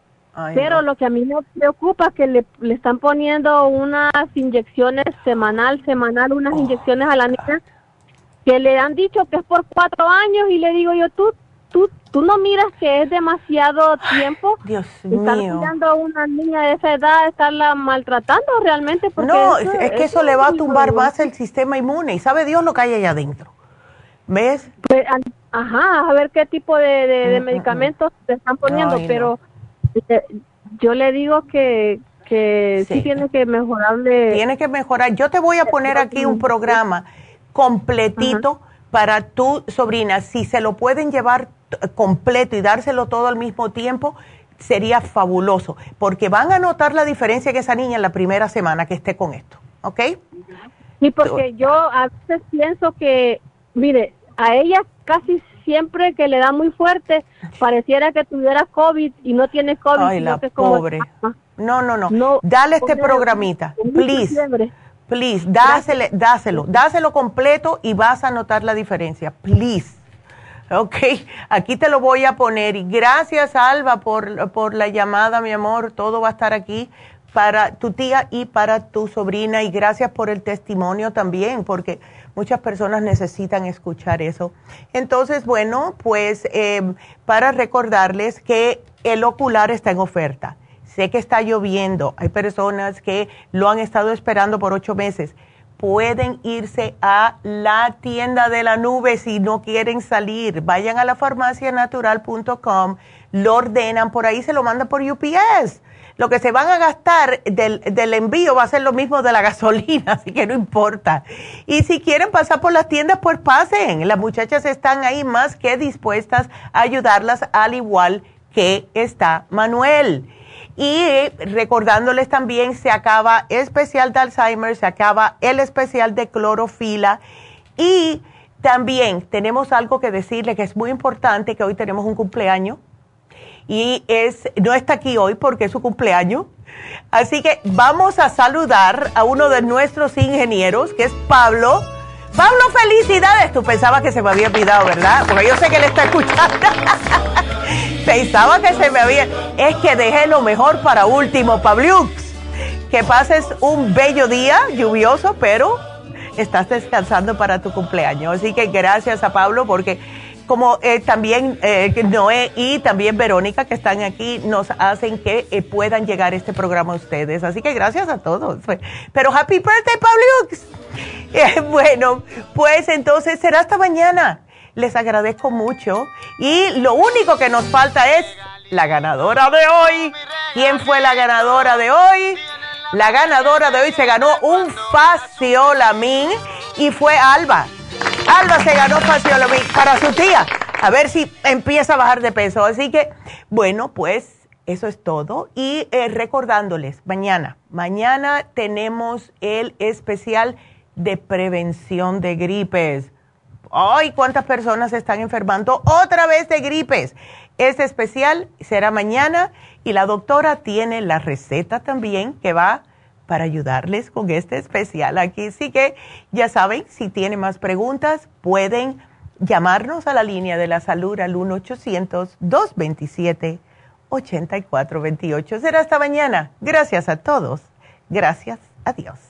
Ay, pero no. lo que a mí me preocupa es que le, le están poniendo unas inyecciones semanal, semanal, unas Oh. inyecciones a la niña que le han dicho que es por cuatro años y le digo yo, tú, tú, tú no miras que es demasiado tiempo. Dios Están mío. a una niña de esa edad, estarla maltratando realmente. Porque No, es, es que eso le va a tumbar más el sistema inmune y sabe Dios lo que hay allá adentro. ¿Ves? Pues, Ajá, a ver qué tipo de, de- de Mm, mm, medicamentos te están poniendo, Ay, no. Yo le digo que, que sí. Sí. tiene que mejorarle. Tiene que mejorar. Yo te voy a poner aquí un programa completito para tu sobrina. Si se lo pueden llevar completo y dárselo todo al mismo tiempo, sería fabuloso, porque van a notar la diferencia que esa niña en la primera semana que esté con esto. ¿Ok? Sí, porque yo a veces pienso que, mire, a ella casi siempre que le da muy fuerte, pareciera que tuviera COVID y no tiene COVID. Ay, la que como- pobre. No, no, no. Dale este programita, please. Please, dásele, dáselo, dáselo completo y vas a notar la diferencia, please. Ok, aquí te lo voy a poner. Y gracias, Alba, por, por la llamada, mi amor. Todo va a estar aquí para tu tía y para tu sobrina. Y gracias por el testimonio también, porque muchas personas necesitan escuchar eso. Entonces, bueno, pues em, para recordarles que el ocular está en oferta. Sé que está lloviendo. Hay personas que lo han estado esperando por ocho meses pueden irse a la tienda de la nube si no quieren salir. Vayan a la farmacianatural.com, lo ordenan por ahí, se lo mandan por UPS. Lo que se van a gastar del, del, envío va a ser lo mismo de la [LAUGHS] gasolina, así que no importa. Y si quieren pasar por las tiendas, pues pasen. Las muchachas están ahí más que dispuestas a ayudarlas, al igual que está Manuel. Y recordándoles también, se acaba especial de Alzheimer, se acaba el especial de clorofila. Y también tenemos algo que decirle que es muy importante, que hoy tenemos un cumpleaños. Y es, no está aquí hoy porque es su cumpleaños. Así que vamos a saludar a uno de nuestros ingenieros, que es Pablo. Pablo, felicidades. Tú pensabas que se me había olvidado, ¿verdad? Porque yo sé que él está escuchando. [LAUGHS] Pensaba que se me había... Es que dejé lo mejor para último, Pablux. Que pases un bello día, lluvioso, pero estás descansando para tu cumpleaños. Así que gracias a Pablo porque como eh, también eh, Noé y también Verónica que están aquí nos hacen que eh, puedan llegar este programa a ustedes. Así que gracias a todos. Pero happy birthday, Pablux. [LAUGHS] bueno, pues entonces será hasta mañana les agradezco mucho. Y lo único que nos falta es la ganadora de hoy. ¿Quién fue la ganadora de hoy? La ganadora de hoy se ganó un faciolamin y fue Alba. Alba se ganó para su tía. A ver si empieza a bajar de peso. Así que, bueno, pues eso es todo. Y eh, recordándoles, mañana, mañana tenemos el especial de prevención de gripes ¡Ay, cuántas personas están enfermando otra vez de gripes! Este especial será mañana y la doctora tiene la receta también que va para ayudarles con este especial aquí. Así que ya saben, si tienen más preguntas, pueden llamarnos a la línea de la salud al 1-800-227-8428. Será hasta mañana. Gracias a todos. Gracias. Adiós.